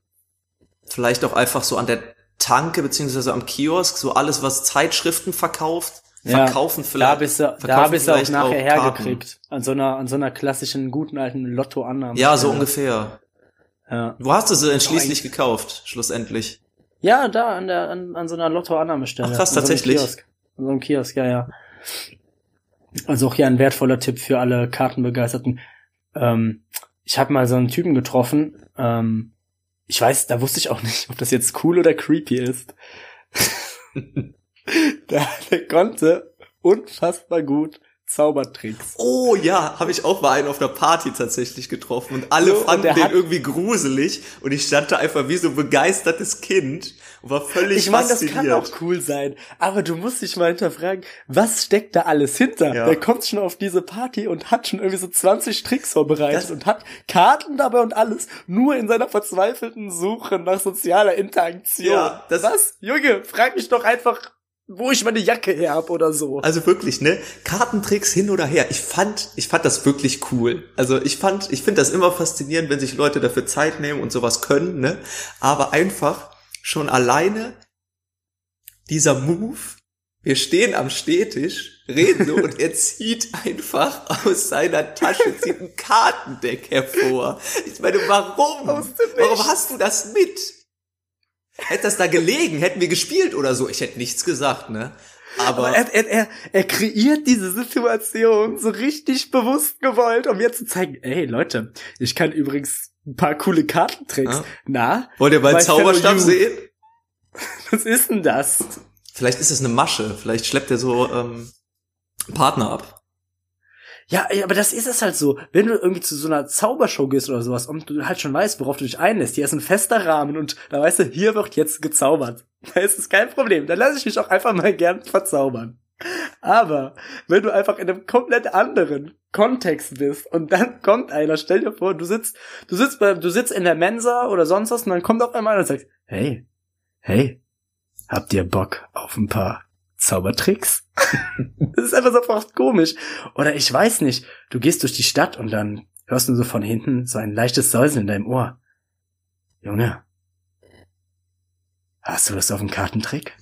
vielleicht auch einfach so an der Tanke beziehungsweise am Kiosk, so alles, was Zeitschriften verkauft, Ja, verkaufen da vielleicht. bist du, da bist du auch vielleicht nachher auch hergekriegt. An so einer, an so einer klassischen, guten alten Lotto-Annahme. Ja, so ungefähr. Ja. Wo hast du sie denn schließlich gekauft, schlussendlich? Ja, da, an der, an, an so einer Lotto-Annahmestelle. Ach, krass, An so einem tatsächlich? Kiosk. An so einem Kiosk, ja, ja. Also auch hier ein wertvoller Tipp für alle Kartenbegeisterten. Ähm, ich habe mal so einen Typen getroffen, ähm, ich weiß, da wusste ich auch nicht, ob das jetzt cool oder creepy ist. der, der konnte unfassbar gut Zaubertricks. Oh ja, habe ich auch mal einen auf einer Party tatsächlich getroffen und alle So, und fanden der den irgendwie gruselig und ich stand da einfach wie so ein begeistertes Kind und war völlig Ich meine, das kann auch cool sein, aber du musst dich mal hinterfragen, was steckt da alles hinter? Ja. Der kommt schon auf diese Party und hat schon irgendwie so 20 Tricks vorbereitet Das- und hat Karten dabei und alles, nur in seiner verzweifelten Suche nach sozialer Interaktion. Ja, das- was? Junge, frag mich doch einfach, wo ich meine Jacke her hab oder so. Also wirklich, ne? Kartentricks hin oder her. Ich fand, ich fand das wirklich cool. Also ich fand, ich finde das immer faszinierend, wenn sich Leute dafür Zeit nehmen und sowas können, ne? Aber einfach schon alleine dieser Move. Wir stehen am Stehtisch, reden so und er zieht einfach aus seiner Tasche, zieht ein Kartendeck hervor. Ich meine, warum? Warum hast du das mit? Hätte das da gelegen, hätten wir gespielt oder so. Ich hätte nichts gesagt, ne? Aber er, er, er, er kreiert diese Situation so richtig bewusst gewollt, um mir zu zeigen, ey Leute, ich kann übrigens ein paar coole Kartentricks. Ja. Na, Wollt ihr meinen Zauberstab sehen? was ist denn das? Vielleicht ist es eine Masche. Vielleicht schleppt er so ähm, Partner ab. Ja, aber das ist es halt so. Wenn du irgendwie zu so einer Zaubershow gehst oder sowas und du halt schon weißt, worauf du dich einlässt, hier ist ein fester Rahmen und da weißt du, hier wird jetzt gezaubert. Da ist es kein Problem. Da lasse ich mich auch einfach mal gern verzaubern. Aber wenn du einfach in einem komplett anderen Kontext bist und dann kommt einer, stell dir vor, du sitzt, du sitzt du sitzt in der Mensa oder sonst was und dann kommt auf einmal einer und sagt, hey, hey, habt ihr Bock auf ein paar Zaubertricks? das ist einfach so fast komisch. Oder ich weiß nicht, du gehst durch die Stadt und dann hörst du so von hinten so ein leichtes Säuseln in deinem Ohr. Junge, hast du Lust auf einen Kartentrick?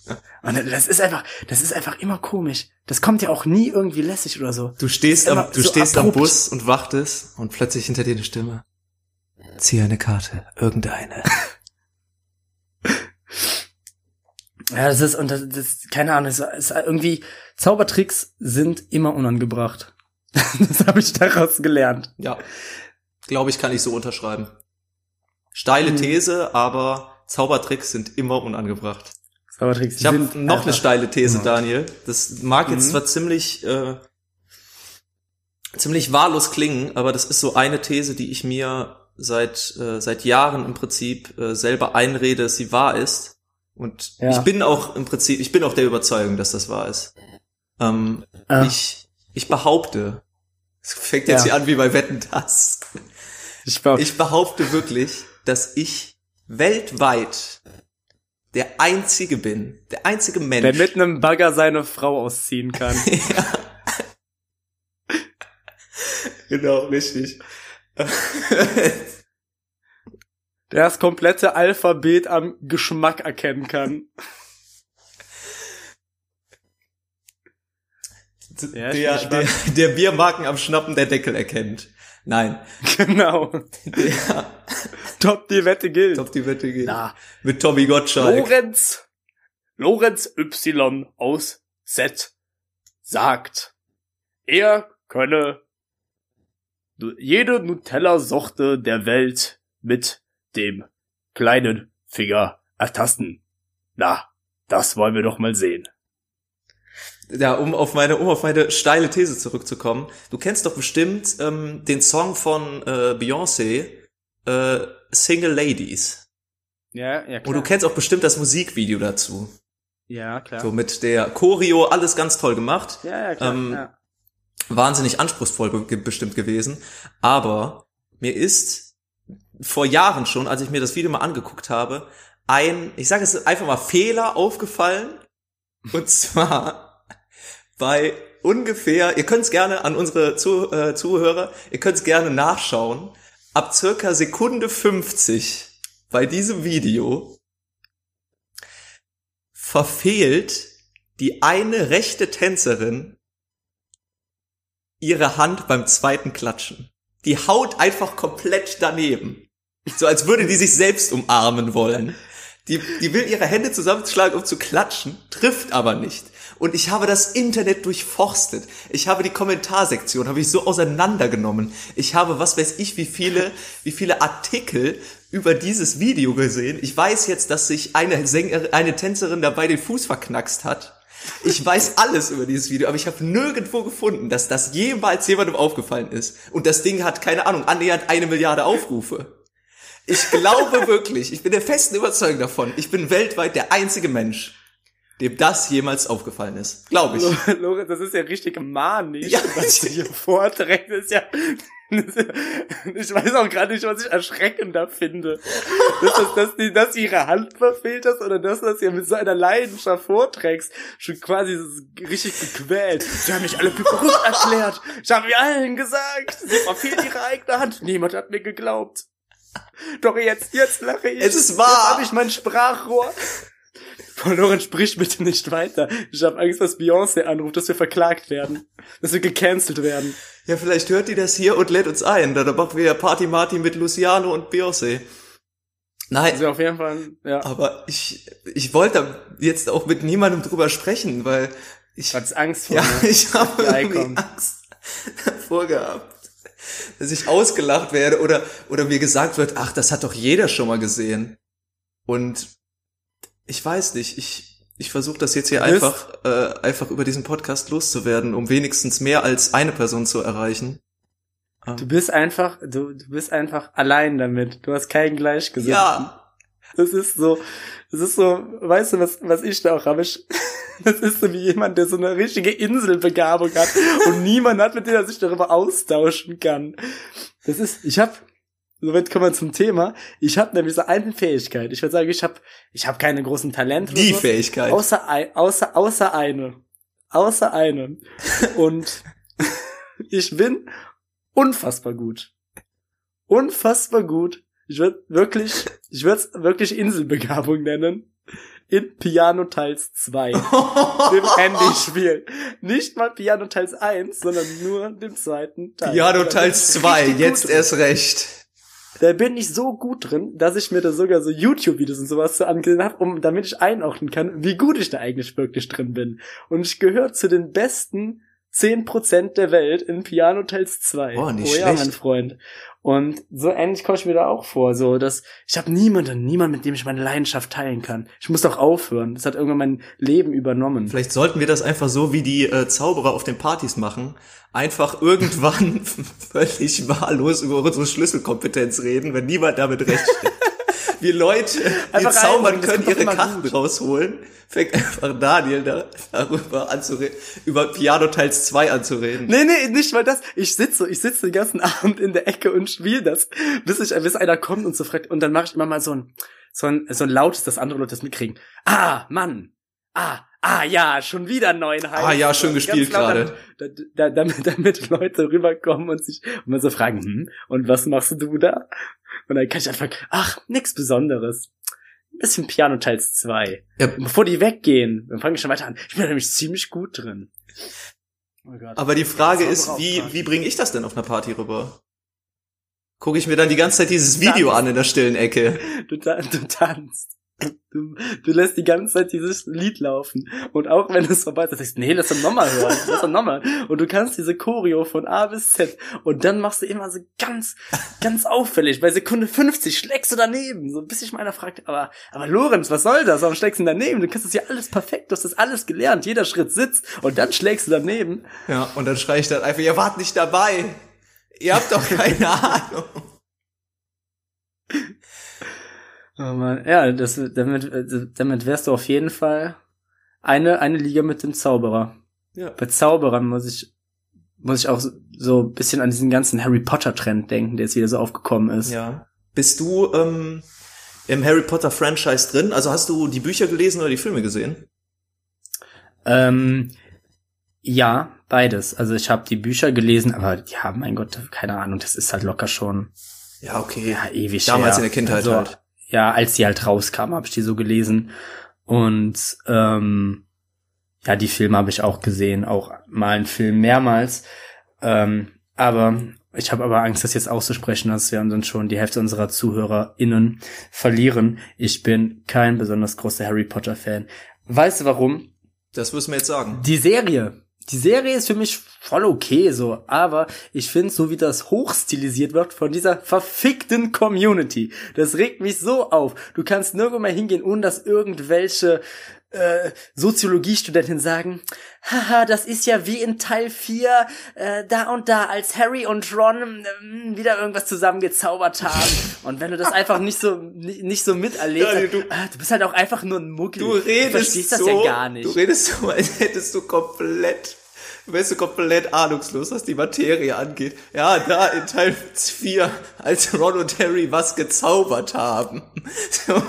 Und das ist einfach, das ist einfach immer komisch. Das kommt ja auch nie irgendwie lässig oder so. Du stehst, am, du so stehst am abrupt. Bus und wartest und plötzlich hinter dir eine Stimme. Zieh eine Karte, irgendeine. Ja, das ist, und das, das keine Ahnung, das ist irgendwie, Zaubertricks sind immer unangebracht. das habe ich daraus gelernt. Ja, glaube ich, kann ich so unterschreiben. Steile Mhm. These, aber Zaubertricks sind immer unangebracht. Zaubertricks Ich habe noch eine steile These. Daniel. Das mag jetzt Mhm. zwar ziemlich äh, ziemlich wahllos klingen, aber das ist so eine These, die ich mir seit äh, seit Jahren im Prinzip äh, selber einrede, dass sie wahr ist. Und Ja. ich bin auch im Prinzip, ich bin auch der Überzeugung, dass das wahr ist. Ähm, Ah. Ich ich behaupte, es fängt jetzt Ja. hier an wie bei Wetten das. Ich, Ich behaupte wirklich, dass ich weltweit der einzige bin, der einzige Mensch. der mit einem Bagger seine Frau ausziehen kann. genau, richtig. der das komplette Alphabet am Geschmack erkennen kann. Ja, der, der, gespannt. der Biermarken am Schnappen der Deckel erkennt. Nein. genau. Der, Top, die Wette gilt. ob die Wette geht. Na, Mit Tommy Gottschalk. Lorenz, Lorenz Y aus Z sagt, er könne jede Nutella-Sorte der Welt mit dem kleinen Finger ertasten. Na, das wollen wir doch mal sehen. Ja, um auf meine, um auf meine steile These zurückzukommen. Du kennst doch bestimmt ähm, den Song von äh, Beyoncé, äh, Single Ladies. Ja, ja, Und du kennst auch bestimmt das Musikvideo dazu. Ja, klar. So mit der Choreo, alles ganz toll gemacht. Ja, ja, klar. Ähm, ja. Wahnsinnig anspruchsvoll be bestimmt gewesen. Aber mir ist vor Jahren schon, als ich mir das Video mal angeguckt habe, ein, ich sage es einfach mal, Fehler aufgefallen. Und zwar bei ungefähr, ihr könnt es gerne an unsere Zu äh, Zuhörer, ihr könnt es gerne nachschauen, ab circa Sekunde 50 bei diesem Video verfehlt die eine rechte Tänzerin ihre Hand beim zweiten Klatschen. Die haut einfach komplett daneben. So als würde die sich selbst umarmen wollen. Die, die will ihre Hände zusammenschlagen, um zu klatschen, trifft aber nicht. Und ich habe das Internet durchforstet. Ich habe die Kommentarsektion, habe ich so auseinandergenommen. Ich habe, was weiß ich, wie viele, wie viele Artikel über dieses Video gesehen. Ich weiß jetzt, dass sich eine Sängerin, eine Tänzerin dabei den Fuß verknackst hat. Ich weiß alles über dieses Video, aber ich habe nirgendwo gefunden, dass das jemals jemandem aufgefallen ist. Und das Ding hat, keine Ahnung, annähernd eine Milliarde Aufrufe. Ich glaube wirklich, ich bin der festen Überzeugung davon, ich bin weltweit der einzige Mensch, dem das jemals aufgefallen ist. Glaube ich. Lorenz, das ist ja richtig manisch, Ja, was du hier vorträgst. Das ist ja, das ist ja, ich weiß auch gerade nicht, was ich erschreckender finde. Dass, das, dass, die, dass du ihre Hand verfehlt hast oder dass du das ja mit so einer Leidenschaft vorträgst. Schon quasi richtig gequält. Sie haben mich alle für verrückt erklärt. Ich habe mir allen gesagt, sie verfehlt ihre eigene Hand. Niemand hat mir geglaubt. Doch jetzt, jetzt lache ich. Es ist wahr. Jetzt habe ich mein Sprachrohr. Frau Lorenz, sprich bitte nicht weiter. Ich habe Angst, dass Beyoncé anruft, dass wir verklagt werden. Dass wir gecancelt werden. Ja, vielleicht hört die das hier und lädt uns ein. Da machen wir ja Party Marty mit Luciano und Beyoncé. Nein, Also auf jeden Fall, ja. aber ich, ich wollte jetzt auch mit niemandem drüber sprechen, weil ich, Hat's Angst vor ja, mir. ich habe irgendwie. Angst davor gehabt, dass ich ausgelacht werde oder, oder mir gesagt wird, ach, das hat doch jeder schon mal gesehen. Und ich weiß nicht, ich, ich versuche das jetzt hier Du bist- einfach, äh, einfach über diesen Podcast loszuwerden, um wenigstens mehr als eine Person zu erreichen. Du bist einfach, du, du bist einfach allein damit. Du hast keinen Gleichgesinnten. Ja, Das ist so, das ist so, weißt du, was, was ich da auch habe? Ich, Das ist so wie jemand, der so eine richtige Inselbegabung hat und niemand hat, mit dem er sich darüber austauschen kann. Das ist, ich habe Somit kommen wir zum Thema. Ich habe nämlich so eine Fähigkeit. Ich würde sagen, ich habe ich hab keine großen Talente. Die so, Fähigkeit. Außer, ein, außer, außer eine. Außer eine. Und ich bin unfassbar gut. Unfassbar gut. Ich würde wirklich, ich würde es wirklich Inselbegabung nennen. In Piano Teils 2. dem Handyspiel. Nicht mal Piano Teils 1, sondern nur dem zweiten Teil. Piano Teils 2, jetzt erst recht. Da bin ich so gut drin, dass ich mir da sogar so YouTube-Videos und sowas so angesehen habe, um damit ich einordnen kann, wie gut ich da eigentlich wirklich drin bin. Und ich gehöre zu den besten 10% der Welt in Piano Tales 2. Oh, nicht oh ja, schlecht. mein Freund. Und so ähnlich komme ich mir da auch vor, so dass ich habe niemanden, niemanden, mit dem ich meine Leidenschaft teilen kann. Ich muss doch aufhören. Das hat irgendwann mein Leben übernommen. Vielleicht sollten wir das einfach so wie die äh, Zauberer auf den Partys machen. Einfach irgendwann völlig wahllos über unsere Schlüsselkompetenz reden, wenn niemand damit recht steht. Wie Leute, die zaubern können, ihre Karten gut. rausholen, fängt einfach Daniel da, darüber anzureden, über Piano Teils 2 anzureden. Nee, nee, nicht mal das. Ich sitze, ich sitze den ganzen Abend in der Ecke und spiele das, bis ich, bis einer kommt und so fragt. Und dann mache ich immer mal so ein, so ein, so ein lautes, dass andere Leute das mitkriegen. Ah, Mann. Ah, ah, ja, schon wieder neuen Hype. Ah, ja, schön gespielt gerade. Da, da, damit, damit Leute rüberkommen und sich, und man so fragen, hm, und was machst du da? Und dann kann ich einfach, ach, nix Besonderes. Ein bisschen Piano Teils 2. Ja. Bevor die weggehen, dann fange ich schon weiter an. Ich bin nämlich ziemlich gut drin. Oh Gott. Aber die Frage ist, wie, wie bringe ich das denn auf einer Party rüber? Gucke ich mir dann die ganze Zeit dieses Video an in der stillen Ecke. Du, ta du tanzt. Du, du lässt die ganze Zeit dieses Lied laufen. Und auch wenn es vorbei ist, dann sagst du, nee, lass doch nochmal hören. Lass doch nochmal. Und du kannst diese Choreo von A bis Z. Und dann machst du immer so ganz, ganz auffällig. Bei Sekunde 50 schlägst du daneben. So bis sich mal einer fragt, aber, aber Lorenz, was soll das? Warum schlägst du daneben? Du kannst das ja alles perfekt. Du hast das alles gelernt. Jeder Schritt sitzt. Und dann schlägst du daneben. Ja, und dann schreie ich dann einfach, ihr wart nicht dabei. Ihr habt doch keine Ahnung. Oh Mann. Ja, das, damit, damit wärst du auf jeden Fall eine, eine Liga mit dem Zauberer. Ja. Bei Zauberern muss ich, muss ich auch so, so ein bisschen an diesen ganzen Harry Potter Trend denken, der jetzt wieder so aufgekommen ist. Ja. Bist du ähm, im Harry Potter Franchise drin? Also hast du die Bücher gelesen oder die Filme gesehen? Ähm, ja, beides. Also ich habe die Bücher gelesen, aber ja, mein Gott, keine Ahnung, das ist halt locker schon Ja, okay. ja, ewig Damals her. in der Kindheit also, halt. Ja, als die halt rauskam, habe ich die so gelesen. Und ähm, ja, die Filme habe ich auch gesehen, auch mal einen Film mehrmals. Ähm, aber ich habe aber Angst, das jetzt auszusprechen, dass wir dann schon die Hälfte unserer ZuhörerInnen verlieren. Ich bin kein besonders großer Harry Potter Fan. Weißt du warum? Das du mir jetzt sagen. Die Serie. Die Serie ist für mich voll okay, so, aber ich finde, so wie das hochstilisiert wird von dieser verfickten Community, das regt mich so auf. Du kannst nirgendwo mehr hingehen, ohne dass irgendwelche äh, Soziologiestudentin sagen, haha, das ist ja wie in Teil 4, äh, da und da, als Harry und Ron äh, wieder irgendwas zusammengezaubert haben. Und wenn du das einfach nicht so nicht, so miterlebst, Ja, dann, du- äh, du bist halt auch einfach nur ein Muggel. Du redest verstehst das so, ja gar nicht. Du redest so, als hättest du komplett, wärst du komplett ahnungslos, was die Materie angeht. Ja, da in Teil 4, als Ron und Harry was gezaubert haben. So.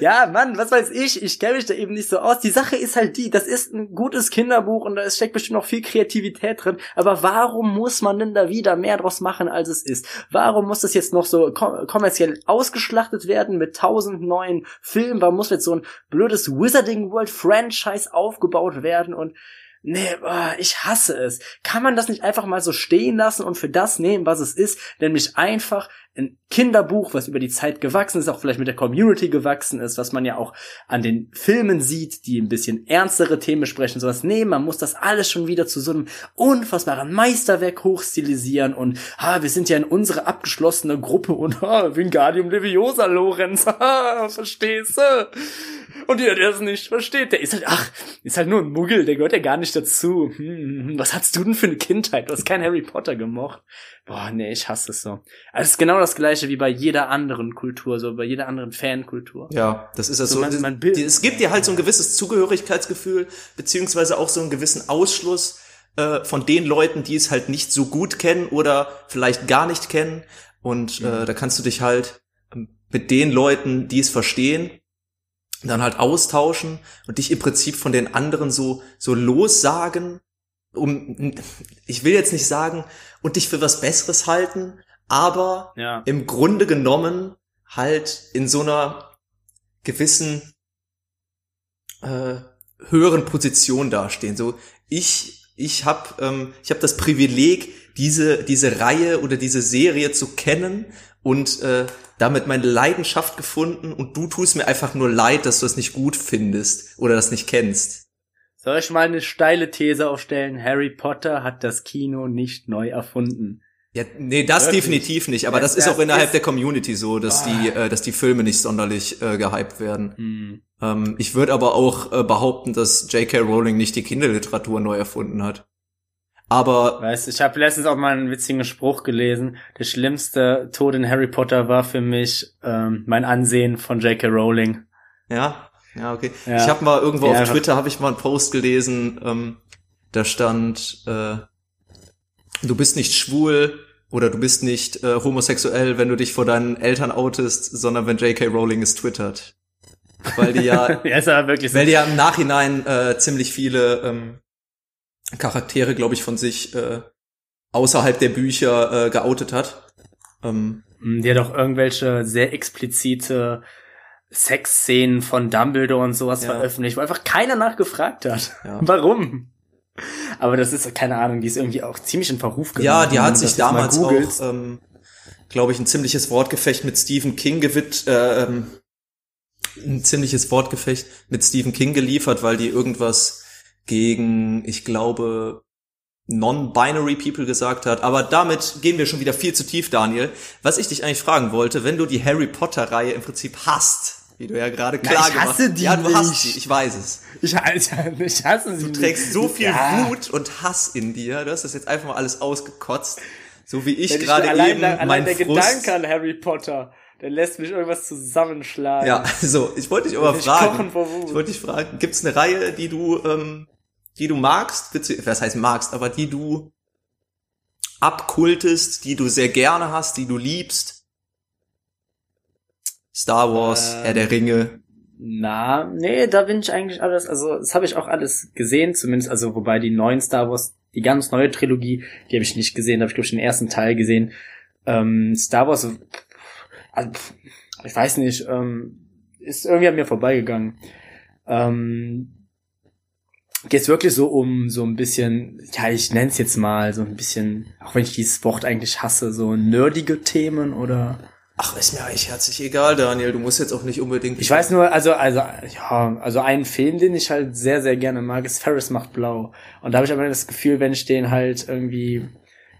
Ja, Mann, was weiß ich, ich kenne mich da eben nicht so aus. Die Sache ist halt die, das ist ein gutes Kinderbuch und da steckt bestimmt noch viel Kreativität drin, aber warum muss man denn da wieder mehr draus machen, als es ist? Warum muss das jetzt noch so kom kommerziell ausgeschlachtet werden mit tausend neuen Filmen? Warum muss jetzt so ein blödes Wizarding World Franchise aufgebaut werden und Nee, boah, ich hasse es. Kann man das nicht einfach mal so stehen lassen und für das nehmen, was es ist, nämlich einfach ein Kinderbuch, was über die Zeit gewachsen ist, auch vielleicht mit der Community gewachsen ist, was man ja auch an den Filmen sieht, die ein bisschen ernstere Themen besprechen, sowas. Nee, man muss das alles schon wieder zu so einem unfassbaren Meisterwerk hochstilisieren und, ah, wir sind ja in unsere abgeschlossene Gruppe und, ah, Wingardium Leviosa, Lorenz, ah, verstehst du? Und jeder, der es nicht versteht, der ist halt, ach, ist halt nur ein Muggel, der gehört ja gar nicht dazu. Hm, was hast du denn für eine Kindheit? Du hast keinen Harry Potter gemocht. Boah, nee, ich hasse es so. Also es ist genau das gleiche wie bei jeder anderen Kultur, so bei jeder anderen Fankultur. Ja, das ist das So, so. man- man es gibt dir halt so ein gewisses Zugehörigkeitsgefühl, beziehungsweise auch so einen gewissen Ausschluss äh, von den Leuten, die es halt nicht so gut kennen oder vielleicht gar nicht kennen. Und Mhm. äh, da kannst du dich halt ähm, mit den Leuten, die es verstehen, dann halt austauschen und dich im Prinzip von den anderen so so lossagen, um ich will jetzt nicht sagen und dich für was Besseres halten, aber Ja. im Grunde genommen halt in so einer gewissen äh, höheren Position dastehen. So ich ich habe ähm, ich habe das Privileg diese diese Reihe oder diese Serie zu kennen und äh, damit meine Leidenschaft gefunden und du tust mir einfach nur leid, dass du es nicht gut findest oder das nicht kennst. Soll ich mal eine steile These aufstellen? Harry Potter hat das Kino nicht neu erfunden. Ja, nee, das Wirklich? definitiv nicht. Aber das, Das- ist auch innerhalb ist- der Community so, dass die, äh, dass die Filme nicht sonderlich äh, gehypt werden. Hm. Ähm, ich würde aber auch äh, behaupten, dass J.K. Rowling nicht die Kinderliteratur neu erfunden hat. Aber Weißt, ich habe letztens auch mal einen witzigen Spruch gelesen. Der schlimmste Tod in Harry Potter war für mich ähm, mein Ansehen von J.K. Rowling. ja, ja, okay. Ja. Ich habe mal irgendwo Ja, auf Twitter habe ich mal einen Post gelesen, ähm, da stand, äh, du bist nicht schwul oder du bist nicht äh, homosexuell, wenn du dich vor deinen Eltern outest, sondern wenn J.K. Rowling es twittert. Weil die ja ja, so. Weil die ja im Nachhinein äh, ziemlich viele ähm, Charaktere, glaube ich, von sich äh, außerhalb der Bücher äh, geoutet hat. Ähm, Hm, Die hat auch irgendwelche sehr explizite Sexszenen von Dumbledore und sowas Ja. veröffentlicht, wo einfach keiner nachgefragt hat. Ja. Warum? Aber das ist, keine Ahnung, die ist irgendwie auch ziemlich in Verruf ja, geraten, die hat sich damals auch, ähm, glaube ich, ein ziemliches Wortgefecht mit Stephen King gewidmet, äh, ähm, ein ziemliches Wortgefecht mit Stephen King geliefert, weil die irgendwas gegen, ich glaube, non-binary people gesagt hat. Aber damit gehen wir schon wieder viel zu tief, Daniel. Was ich dich eigentlich fragen wollte, wenn du die Harry Potter-Reihe im Prinzip hast, wie du ja gerade Na, klar ich gemacht hasse die Ja, du hast nicht. sie, ich weiß es. Ich, ich, ich hasse sie Du trägst so viel ja. Wut und Hass in dir. Du hast das jetzt einfach mal alles ausgekotzt. So wie ich ich gerade allein, eben allein mein der Frust. Gedanke an Harry Potter, der lässt mich irgendwas zusammenschlagen. Ja, so, ich wollte dich aber Ich fragen. Ich wollte dich fragen, gibt es eine Reihe, die du, ähm, die du magst, was heißt magst, aber die du abkultest, die du sehr gerne hast, die du liebst? Star Wars, Ähm, Herr der Ringe. Na, nee, da bin ich eigentlich alles, also das habe ich auch alles gesehen, zumindest, also wobei die neuen Star Wars, die ganz neue Trilogie, die habe ich nicht gesehen, da habe ich glaube ich den ersten Teil gesehen. Ähm, Star Wars, also, ich weiß nicht, ähm, ist irgendwie an mir vorbeigegangen. Ähm, geht wirklich so um so ein bisschen, ja, ich nenne es jetzt mal so ein bisschen, auch wenn ich dieses Wort eigentlich hasse, so nerdige Themen oder Ach, ist mir eigentlich herzlich egal, Daniel. Du musst jetzt auch nicht unbedingt. Ich weiß nur, also, also, ja, also einen Film, den ich halt sehr, sehr gerne mag, ist Ferris macht blau. Und da habe ich aber das Gefühl, wenn ich den halt irgendwie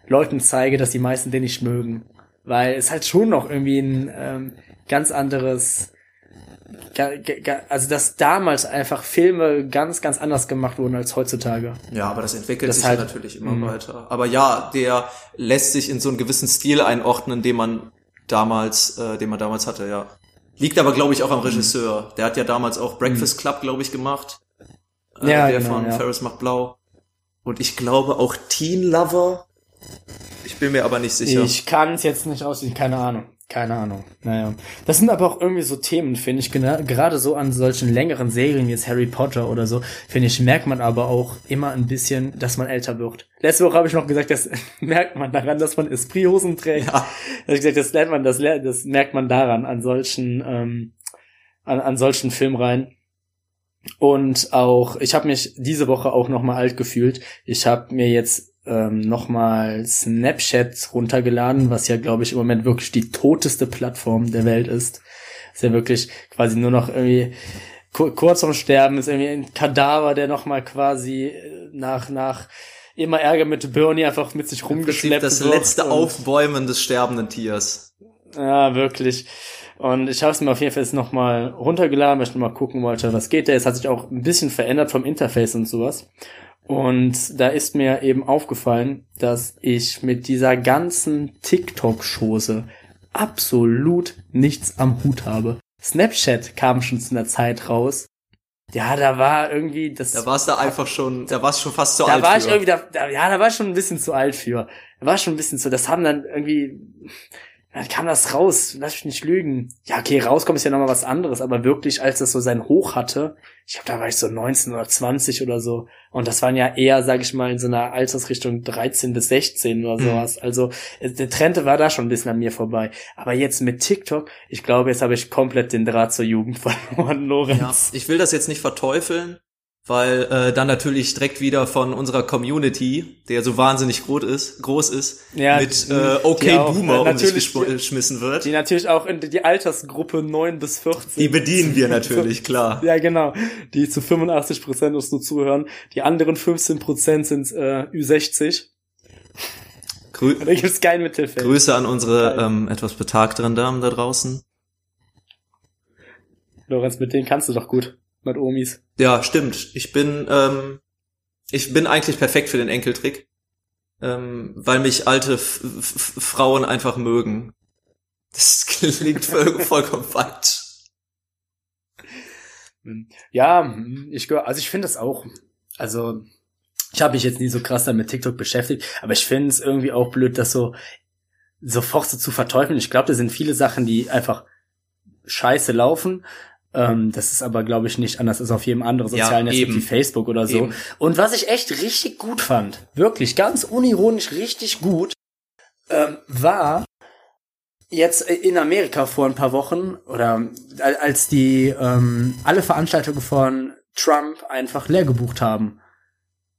Leuten zeige, dass die meisten den nicht mögen. Weil es halt schon noch irgendwie ein ähm, ganz anderes, also dass damals einfach Filme ganz, ganz anders gemacht wurden als heutzutage. Ja, aber das entwickelt Das sich halt- natürlich immer Mhm. weiter. Aber ja, der lässt sich in so einen gewissen Stil einordnen, den man damals, äh, den man damals hatte, ja. Liegt aber, glaube ich, auch Mhm. am Regisseur. Der hat ja damals auch Breakfast Club, glaube ich, gemacht. Äh, Ja, der genau, von ja. Ferris macht blau. Und ich glaube auch Teen Lover. Ich bin mir aber nicht sicher. Ich kann es jetzt nicht aussehen, keine Ahnung. Keine Ahnung. Naja. Das sind aber auch irgendwie so Themen, finde ich, gerade so an solchen längeren Serien wie jetzt Harry Potter oder so, finde ich, merkt man aber auch immer ein bisschen, dass man älter wird. Letzte Woche habe ich noch gesagt, das merkt man daran, dass man Esprit-Hosen trägt. Ja. Da ich gesagt, das lernt man, das, lernt, das merkt man daran, an solchen, ähm, an, an solchen Filmreihen. Und auch, ich habe mich diese Woche auch noch mal alt gefühlt. Ich habe mir jetzt ähm, noch mal Snapchat runtergeladen, was ja, glaube ich, im Moment wirklich die toteste Plattform der Welt ist. Ist ja wirklich quasi nur noch irgendwie ku- kurz vorm Sterben ist irgendwie ein Kadaver, der noch mal quasi äh, nach nach immer Ärger mit Bernie einfach mit sich rumgeschleppt das wird letzte und- Aufbäumen des sterbenden Tiers. ja, wirklich. Und ich habe es mir auf jeden Fall jetzt nochmal runtergeladen, weil ich nochmal gucken wollte, was geht da. Es hat sich auch ein bisschen verändert vom Interface und sowas. Und da ist mir eben aufgefallen, dass ich mit dieser ganzen TikTok-Chose absolut nichts am Hut habe. Snapchat kam schon zu einer Zeit raus. Ja, da war irgendwie das. Da warst du einfach schon, da warst du schon fast zu da alt. war ich für. irgendwie, da, da, ja, da war ich schon ein bisschen zu alt für. Da war schon ein bisschen zu, das haben dann irgendwie, dann kam das raus, lass mich nicht lügen. Ja, okay, rauskommen ist ja nochmal was anderes, aber wirklich, als das so sein Hoch hatte, ich glaube, da war ich so 19 oder 20 oder so. Und das waren ja eher, sag ich mal, in so einer Altersrichtung 13 bis 16 oder Mhm. sowas. Also äh, der Trend war da schon ein bisschen an mir vorbei. Aber jetzt mit TikTok, ich glaube, jetzt habe ich komplett den Draht zur Jugend verloren, Ja, Lorenz. ich will das jetzt nicht verteufeln, weil äh, dann natürlich direkt wieder von unserer Community, der so wahnsinnig groß ist, groß ist, Ja, mit äh, okay auch, Boomer äh, um sich geschmissen wird. Die natürlich auch in die Altersgruppe 9 bis 14. Die bedienen wir natürlich, klar. Ja, genau. Die zu 85 Prozent uns nur zuhören. Die anderen 15 Prozent sind äh, Ü60. Grü Da gibt's kein Mittelfeld. Grüße an unsere ähm, etwas betagteren Damen da draußen. Lorenz, mit denen kannst du doch gut. Mit Omis. Ja, stimmt. Ich bin, ähm, ich bin eigentlich perfekt für den Enkeltrick, ähm, weil mich alte F F Frauen einfach mögen. Das klingt voll, vollkommen falsch. Ja, ich gehör, also ich finde das auch. Also, ich habe mich jetzt nie so krass damit TikTok beschäftigt, aber ich finde es irgendwie auch blöd, das so sofort so zu verteufeln. Ich glaube, da sind viele Sachen, die einfach scheiße laufen. Ähm, das ist aber, glaube ich, nicht anders als auf jedem anderen Ja, sozialen Netz eben. wie Facebook oder so. Eben. Und was ich echt richtig gut fand, wirklich ganz unironisch richtig gut, ähm, war jetzt in Amerika vor ein paar Wochen oder al- als die ähm, alle Veranstaltungen von Trump einfach leer gebucht haben.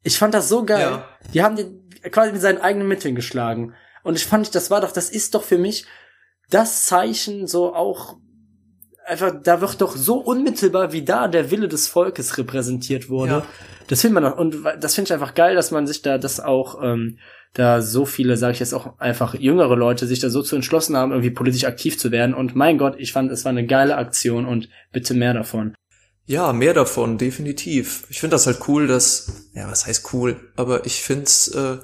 Ich fand das so geil. Ja. Die haben den quasi mit seinen eigenen Mitteln geschlagen. Und ich fand, das war doch, das ist doch für mich das Zeichen so auch einfach, da wird doch so unmittelbar wie da der Wille des Volkes repräsentiert wurde. Ja. Das findet man doch, und das finde ich einfach geil, dass man sich da das auch, ähm, da so viele, sage ich jetzt auch einfach jüngere Leute sich da so zu entschlossen haben, irgendwie politisch aktiv zu werden. Und mein Gott, ich fand, es war eine geile Aktion und bitte mehr davon. Ja, mehr davon, definitiv. Ich finde das halt cool, dass, ja, was heißt cool, aber ich find's äh,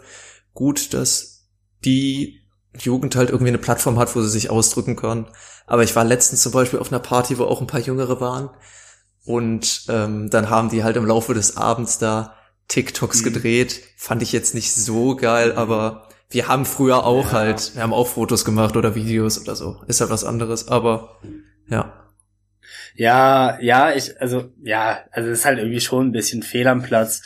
gut, dass die Jugend halt irgendwie eine Plattform hat, wo sie sich ausdrücken kann. Aber ich war letztens zum Beispiel auf einer Party, wo auch ein paar Jüngere waren. Und ähm, dann haben die halt im Laufe des Abends da TikToks Mhm. gedreht. Fand ich jetzt nicht so geil, aber wir haben früher auch Ja. halt, wir haben auch Fotos gemacht oder Videos oder so. Ist halt was anderes, aber ja. Ja, ja, ich, also, ja, also es ist halt irgendwie schon ein bisschen fehl am Platz.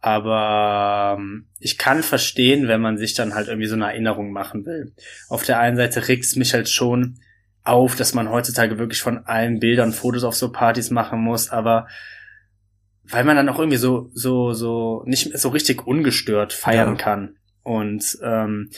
Aber ähm, ich kann verstehen, wenn man sich dann halt irgendwie so eine Erinnerung machen will. Auf der einen Seite regt es mich halt schon auf, dass man heutzutage wirklich von allen Bildern Fotos auf so Partys machen muss, aber weil man dann auch irgendwie so, so, so nicht so richtig ungestört feiern Ja. kann. Und ähm,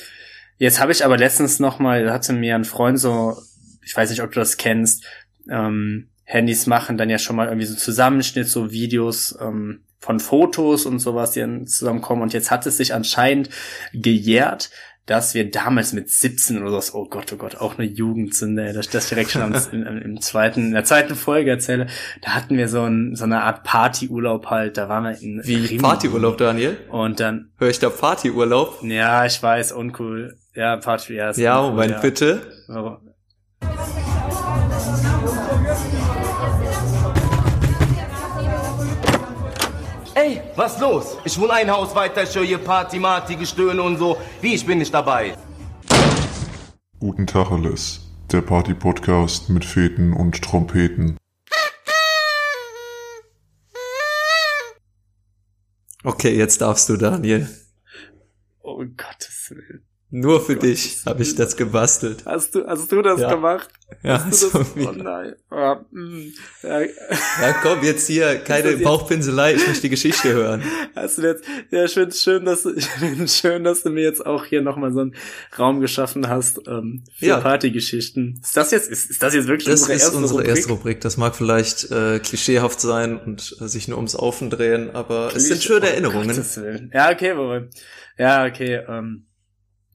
jetzt habe ich aber letztens noch mal, da hatte mir ein Freund so, ich weiß nicht, ob du das kennst, ähm, Handys machen dann ja schon mal irgendwie so Zusammenschnitt, so Videos ähm, von Fotos und sowas, die dann zusammenkommen. Und jetzt hat es sich anscheinend gejährt, dass wir damals mit 17 oder so, oh Gott, oh Gott, auch eine Jugendsünde, dass ich das direkt schon am, im, im zweiten, in der zweiten Folge erzähle. Da hatten wir so, ein, so eine Art Partyurlaub halt, da waren wir in Wie. Partyurlaub, Daniel? Und dann, Hör ich da Partyurlaub? ja, ich weiß, uncool. Ja, Party, ja. ist Ja, Moment, ja. bitte. So. Was los? Ich wohne ein Haus weiter, ich höre hier Party, Marty, Gestöhne und so. Wie, ich bin nicht dabei. Guten Tacheles, der Party-Podcast mit Feten und Trompeten. Okay, jetzt darfst du, Daniel. Oh Gottes Willen. Nur für dich habe ich das gebastelt. Hast du, hast du das Ja. gemacht? Ja, Hast du das? Oh nein. Mm. ja, ja, komm, jetzt hier, keine Bauchpinselei, ich möchte die Geschichte hören. hast du jetzt, ja, schön, schön, dass schön, dass du mir jetzt auch hier nochmal so einen Raum geschaffen hast, ähm, für Ja. Partygeschichten. Ist das jetzt, ist, ist das jetzt wirklich Das unsere ist erste unsere Rubrik? erste Rubrik. Das mag vielleicht äh, klischeehaft sein und äh, sich nur ums Aufen drehen, aber es sind schöne Oh, Erinnerungen. Gottes Willen. Ja, okay, wohl. Ja, okay, ähm,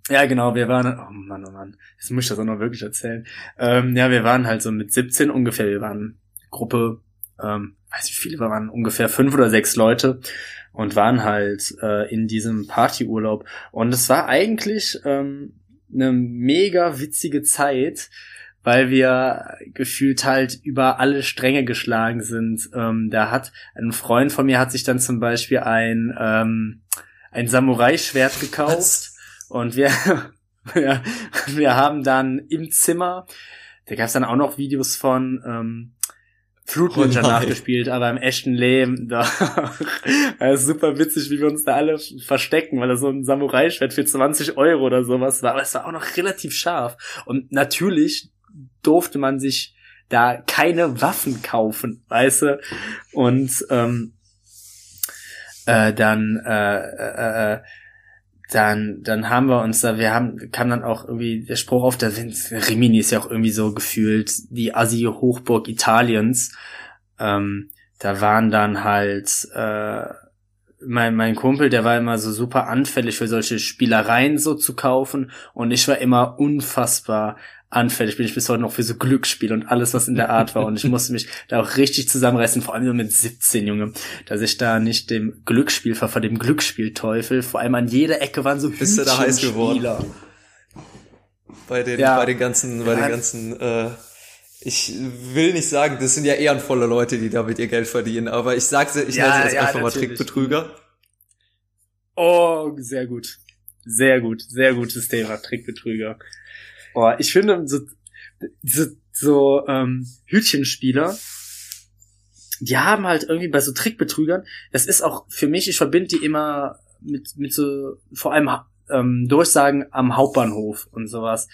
Ja, genau, wir waren, oh Mann, oh Mann, jetzt muss ich das auch noch wirklich erzählen. Ähm, ja, wir waren halt so mit 17 ungefähr, wir waren Gruppe, ähm, weiß nicht, wie viele wir waren, ungefähr fünf oder sechs Leute und waren halt äh, in diesem Partyurlaub. Und es war eigentlich ähm, eine mega witzige Zeit, weil wir gefühlt halt über alle Stränge geschlagen sind. Ähm, da hat ein Freund von mir hat sich dann zum Beispiel ein ähm, ein Samurai-Schwert gekauft Was? Und wir wir, wir haben dann im Zimmer, da gab es dann auch noch Videos von ähm, Fruit Oh Ninja nein. nachgespielt, aber im echten Leben, da das ist super witzig, wie wir uns da alle verstecken, weil das so ein Samurai-Schwert für 20 Euro oder sowas war, aber es war auch noch relativ scharf. Und natürlich durfte man sich da keine Waffen kaufen, weißt du? Und ähm, äh, dann äh, äh, äh, dann dann haben wir uns da wir haben kam dann auch irgendwie der Spruch auf der Rimini ist ja auch irgendwie so gefühlt die Assi Hochburg Italiens. Ähm, da waren dann halt äh, mein, mein Kumpel, der war immer so super anfällig für solche Spielereien so zu kaufen und ich war immer unfassbar anfällig, bin ich bis heute noch für so Glücksspiele und alles, was in der Art war und ich musste mich da auch richtig zusammenreißen, vor allem so mit 17, Junge, dass ich da nicht dem Glücksspiel vor dem Glücksspielteufel, vor allem an jeder Ecke waren so Bist du da heiß geworden? Bei den, Ja. bei den ganzen, bei Ja. den ganzen, äh, ich will nicht sagen, das sind ja ehrenvolle Leute, die damit ihr Geld verdienen, aber ich sag's, ich Ja, nenne sie jetzt einfach mal natürlich. Trickbetrüger. Oh, sehr gut. Sehr gut, sehr gutes Thema, Trickbetrüger. Oh, ich finde, so, so, so ähm, Hütchenspieler, die haben halt irgendwie bei so Trickbetrügern, das ist auch für mich, ich verbinde die immer mit, mit so, vor allem ähm, Durchsagen am Hauptbahnhof und sowas.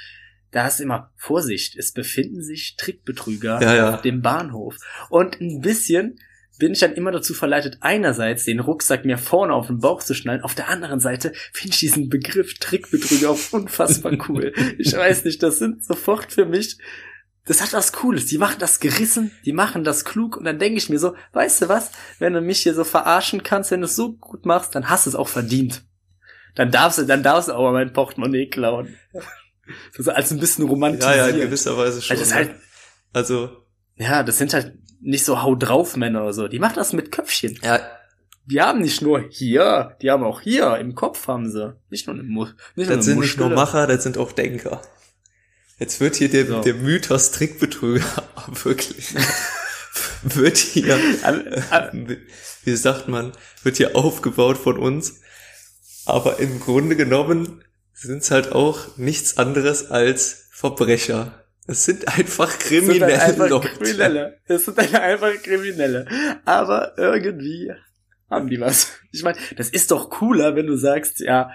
Da hast du immer Vorsicht, es befinden sich Trickbetrüger Ja, ja. auf dem Bahnhof. Und ein bisschen bin ich dann immer dazu verleitet, einerseits den Rucksack mir vorne auf den Bauch zu schnallen, auf der anderen Seite finde ich diesen Begriff Trickbetrüger auch unfassbar cool. ich weiß nicht, das sind sofort für mich, das hat was Cooles. Die machen das gerissen, die machen das klug und dann denke ich mir so, weißt du was, wenn du mich hier so verarschen kannst, wenn du es so gut machst, dann hast du es auch verdient. Dann darfst du, dann darfst du auch mal mein Portemonnaie klauen. So als ein bisschen Ja, romantisiert. ja, in gewisser Weise schon. Ne? halt, also, ja, das sind halt nicht so Hau drauf Männer oder so. Die machen das mit Köpfchen. ja, Die haben nicht nur hier, die haben auch hier im Kopf haben sie. Nicht nur eine Mu nicht nur das sind nicht nur. Macher, das sind auch Denker. Jetzt wird hier der, So. der Mythos Trickbetrüger wirklich, wird hier, wie sagt man, wird hier aufgebaut von uns. Aber im Grunde genommen sind es halt auch nichts anderes als Verbrecher. Es sind einfach Es sind kriminelle halt einfach Leute. Kriminelle. Es sind halt einfach Kriminelle. Aber irgendwie haben die was. Ich meine, das ist doch cooler, wenn du sagst, ja,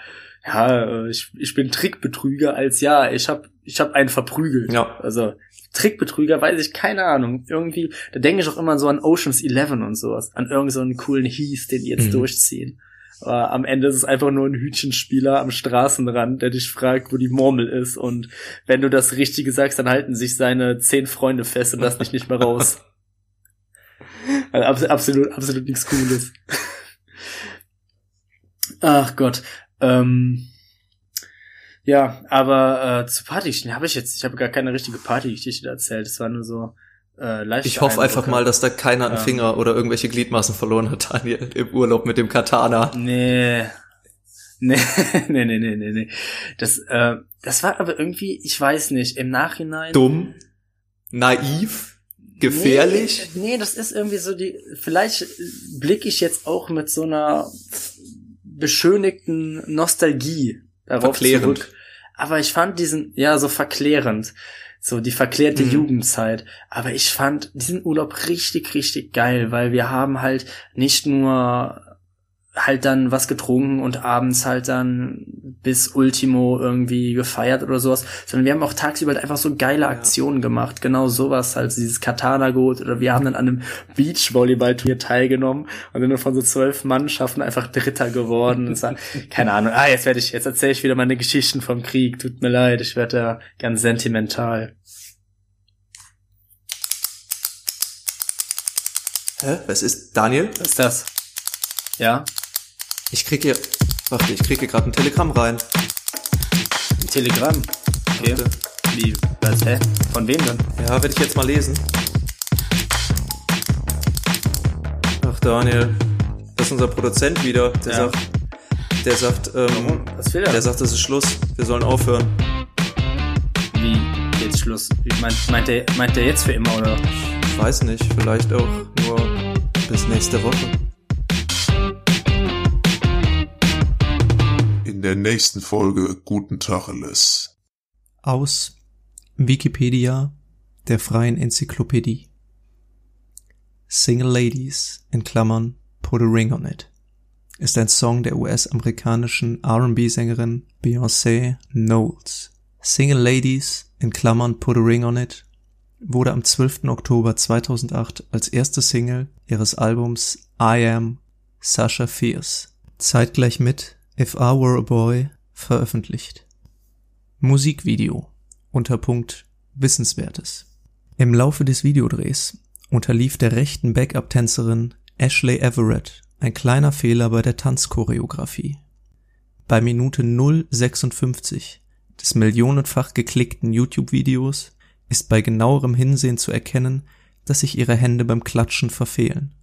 ja, äh, ich, ich bin Trickbetrüger, als ja, ich hab, ich hab einen verprügelt. Ja. Also Trickbetrüger, weiß ich, keine Ahnung. Irgendwie, da denke ich auch immer so an Oceans 11 und sowas, an irgendeinen so einen coolen Hies, den die jetzt Mhm. durchziehen. Aber am Ende ist es einfach nur ein Hütchenspieler am Straßenrand, der dich fragt, wo die Murmel ist. Und wenn du das Richtige sagst, dann halten sich seine zehn Freunde fest und lassen dich nicht mehr raus. Also abs absolut, absolut nichts Cooles. Ach Gott. Ähm, ja, aber äh, zu Partygeschichten habe ich jetzt, ich habe gar keine richtige Partygeschichte erzählt. Es war nur so äh, leichte Ich hoffe einfach mal, dass da keiner einen Ähm. Finger oder irgendwelche Gliedmaßen verloren hat, Daniel, im Urlaub mit dem Katana. Nee. Nee, nee, nee, nee, nee, nee. Das, äh, das war aber irgendwie, ich weiß nicht, im Nachhinein. Dumm, naiv, gefährlich. Nee, nee, das ist irgendwie so die, vielleicht blicke ich jetzt auch mit so einer beschönigten Nostalgie darauf Verklärend. zurück. Aber ich fand diesen, ja, so verklärend. So die verklärte Mhm. Jugendzeit. Aber ich fand diesen Urlaub richtig, richtig geil, weil wir haben halt nicht nur halt dann was getrunken und abends halt dann bis Ultimo irgendwie gefeiert oder sowas, sondern wir haben auch tagsüber halt einfach so geile Aktionen gemacht, genau sowas halt, dieses Katana-Goat oder wir haben dann an einem Beachvolleyball-Turnier teilgenommen und sind dann von so zwölf Mannschaften einfach Dritter geworden und war, keine Ahnung, ah, jetzt werde ich, jetzt erzähle ich wieder meine Geschichten vom Krieg, tut mir leid, ich werde da ganz sentimental. Hä? Was ist, Daniel? Was ist das? Ja? Ich krieg hier, warte, ich krieg hier gerade ein Telegramm rein. Telegramm. Okay. Okay. Wie? Was? Hä? Von wem denn? Ja, werde ich jetzt mal lesen. Ach, Daniel, das ist unser Produzent wieder. Der Ja. sagt, der sagt, ähm, Was will er? der sagt, das ist Schluss. Wir sollen aufhören. Wie? Jetzt Schluss. Wie, meint, meint, der, meint der jetzt für immer oder? Ich weiß nicht, vielleicht auch nur bis nächste Woche. Der nächsten Folge Guten Tacheles. Aus Wikipedia der freien Enzyklopädie. Single Ladies in Klammern Put a Ring on It ist ein Song der US-amerikanischen R&B-Sängerin Beyoncé Knowles. Single Ladies in Klammern Put a Ring on It wurde am 12. Oktober 2008 als erste Single ihres Albums I Am Sasha Fierce zeitgleich mit If I Were a Boy veröffentlicht. Musikvideo unter Punkt Wissenswertes. Im Laufe des Videodrehs unterlief der rechten Backup-Tänzerin Ashley Everett ein kleiner Fehler bei der Tanzchoreografie. Bei Minute 056 des millionenfach geklickten YouTube-Videos ist bei genauerem Hinsehen zu erkennen, dass sich ihre Hände beim Klatschen verfehlen.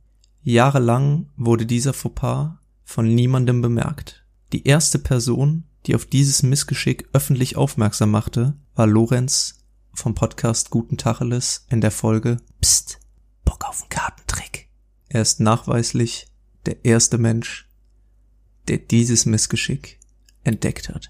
Jahrelang wurde dieser Fauxpas von niemandem bemerkt. Die erste Person, die auf dieses Missgeschick öffentlich aufmerksam machte, war Lorenz vom Podcast Guten Tacheles in der Folge Psst, Bock auf einen Kartentrick. Er ist nachweislich der erste Mensch, der dieses Missgeschick entdeckt hat.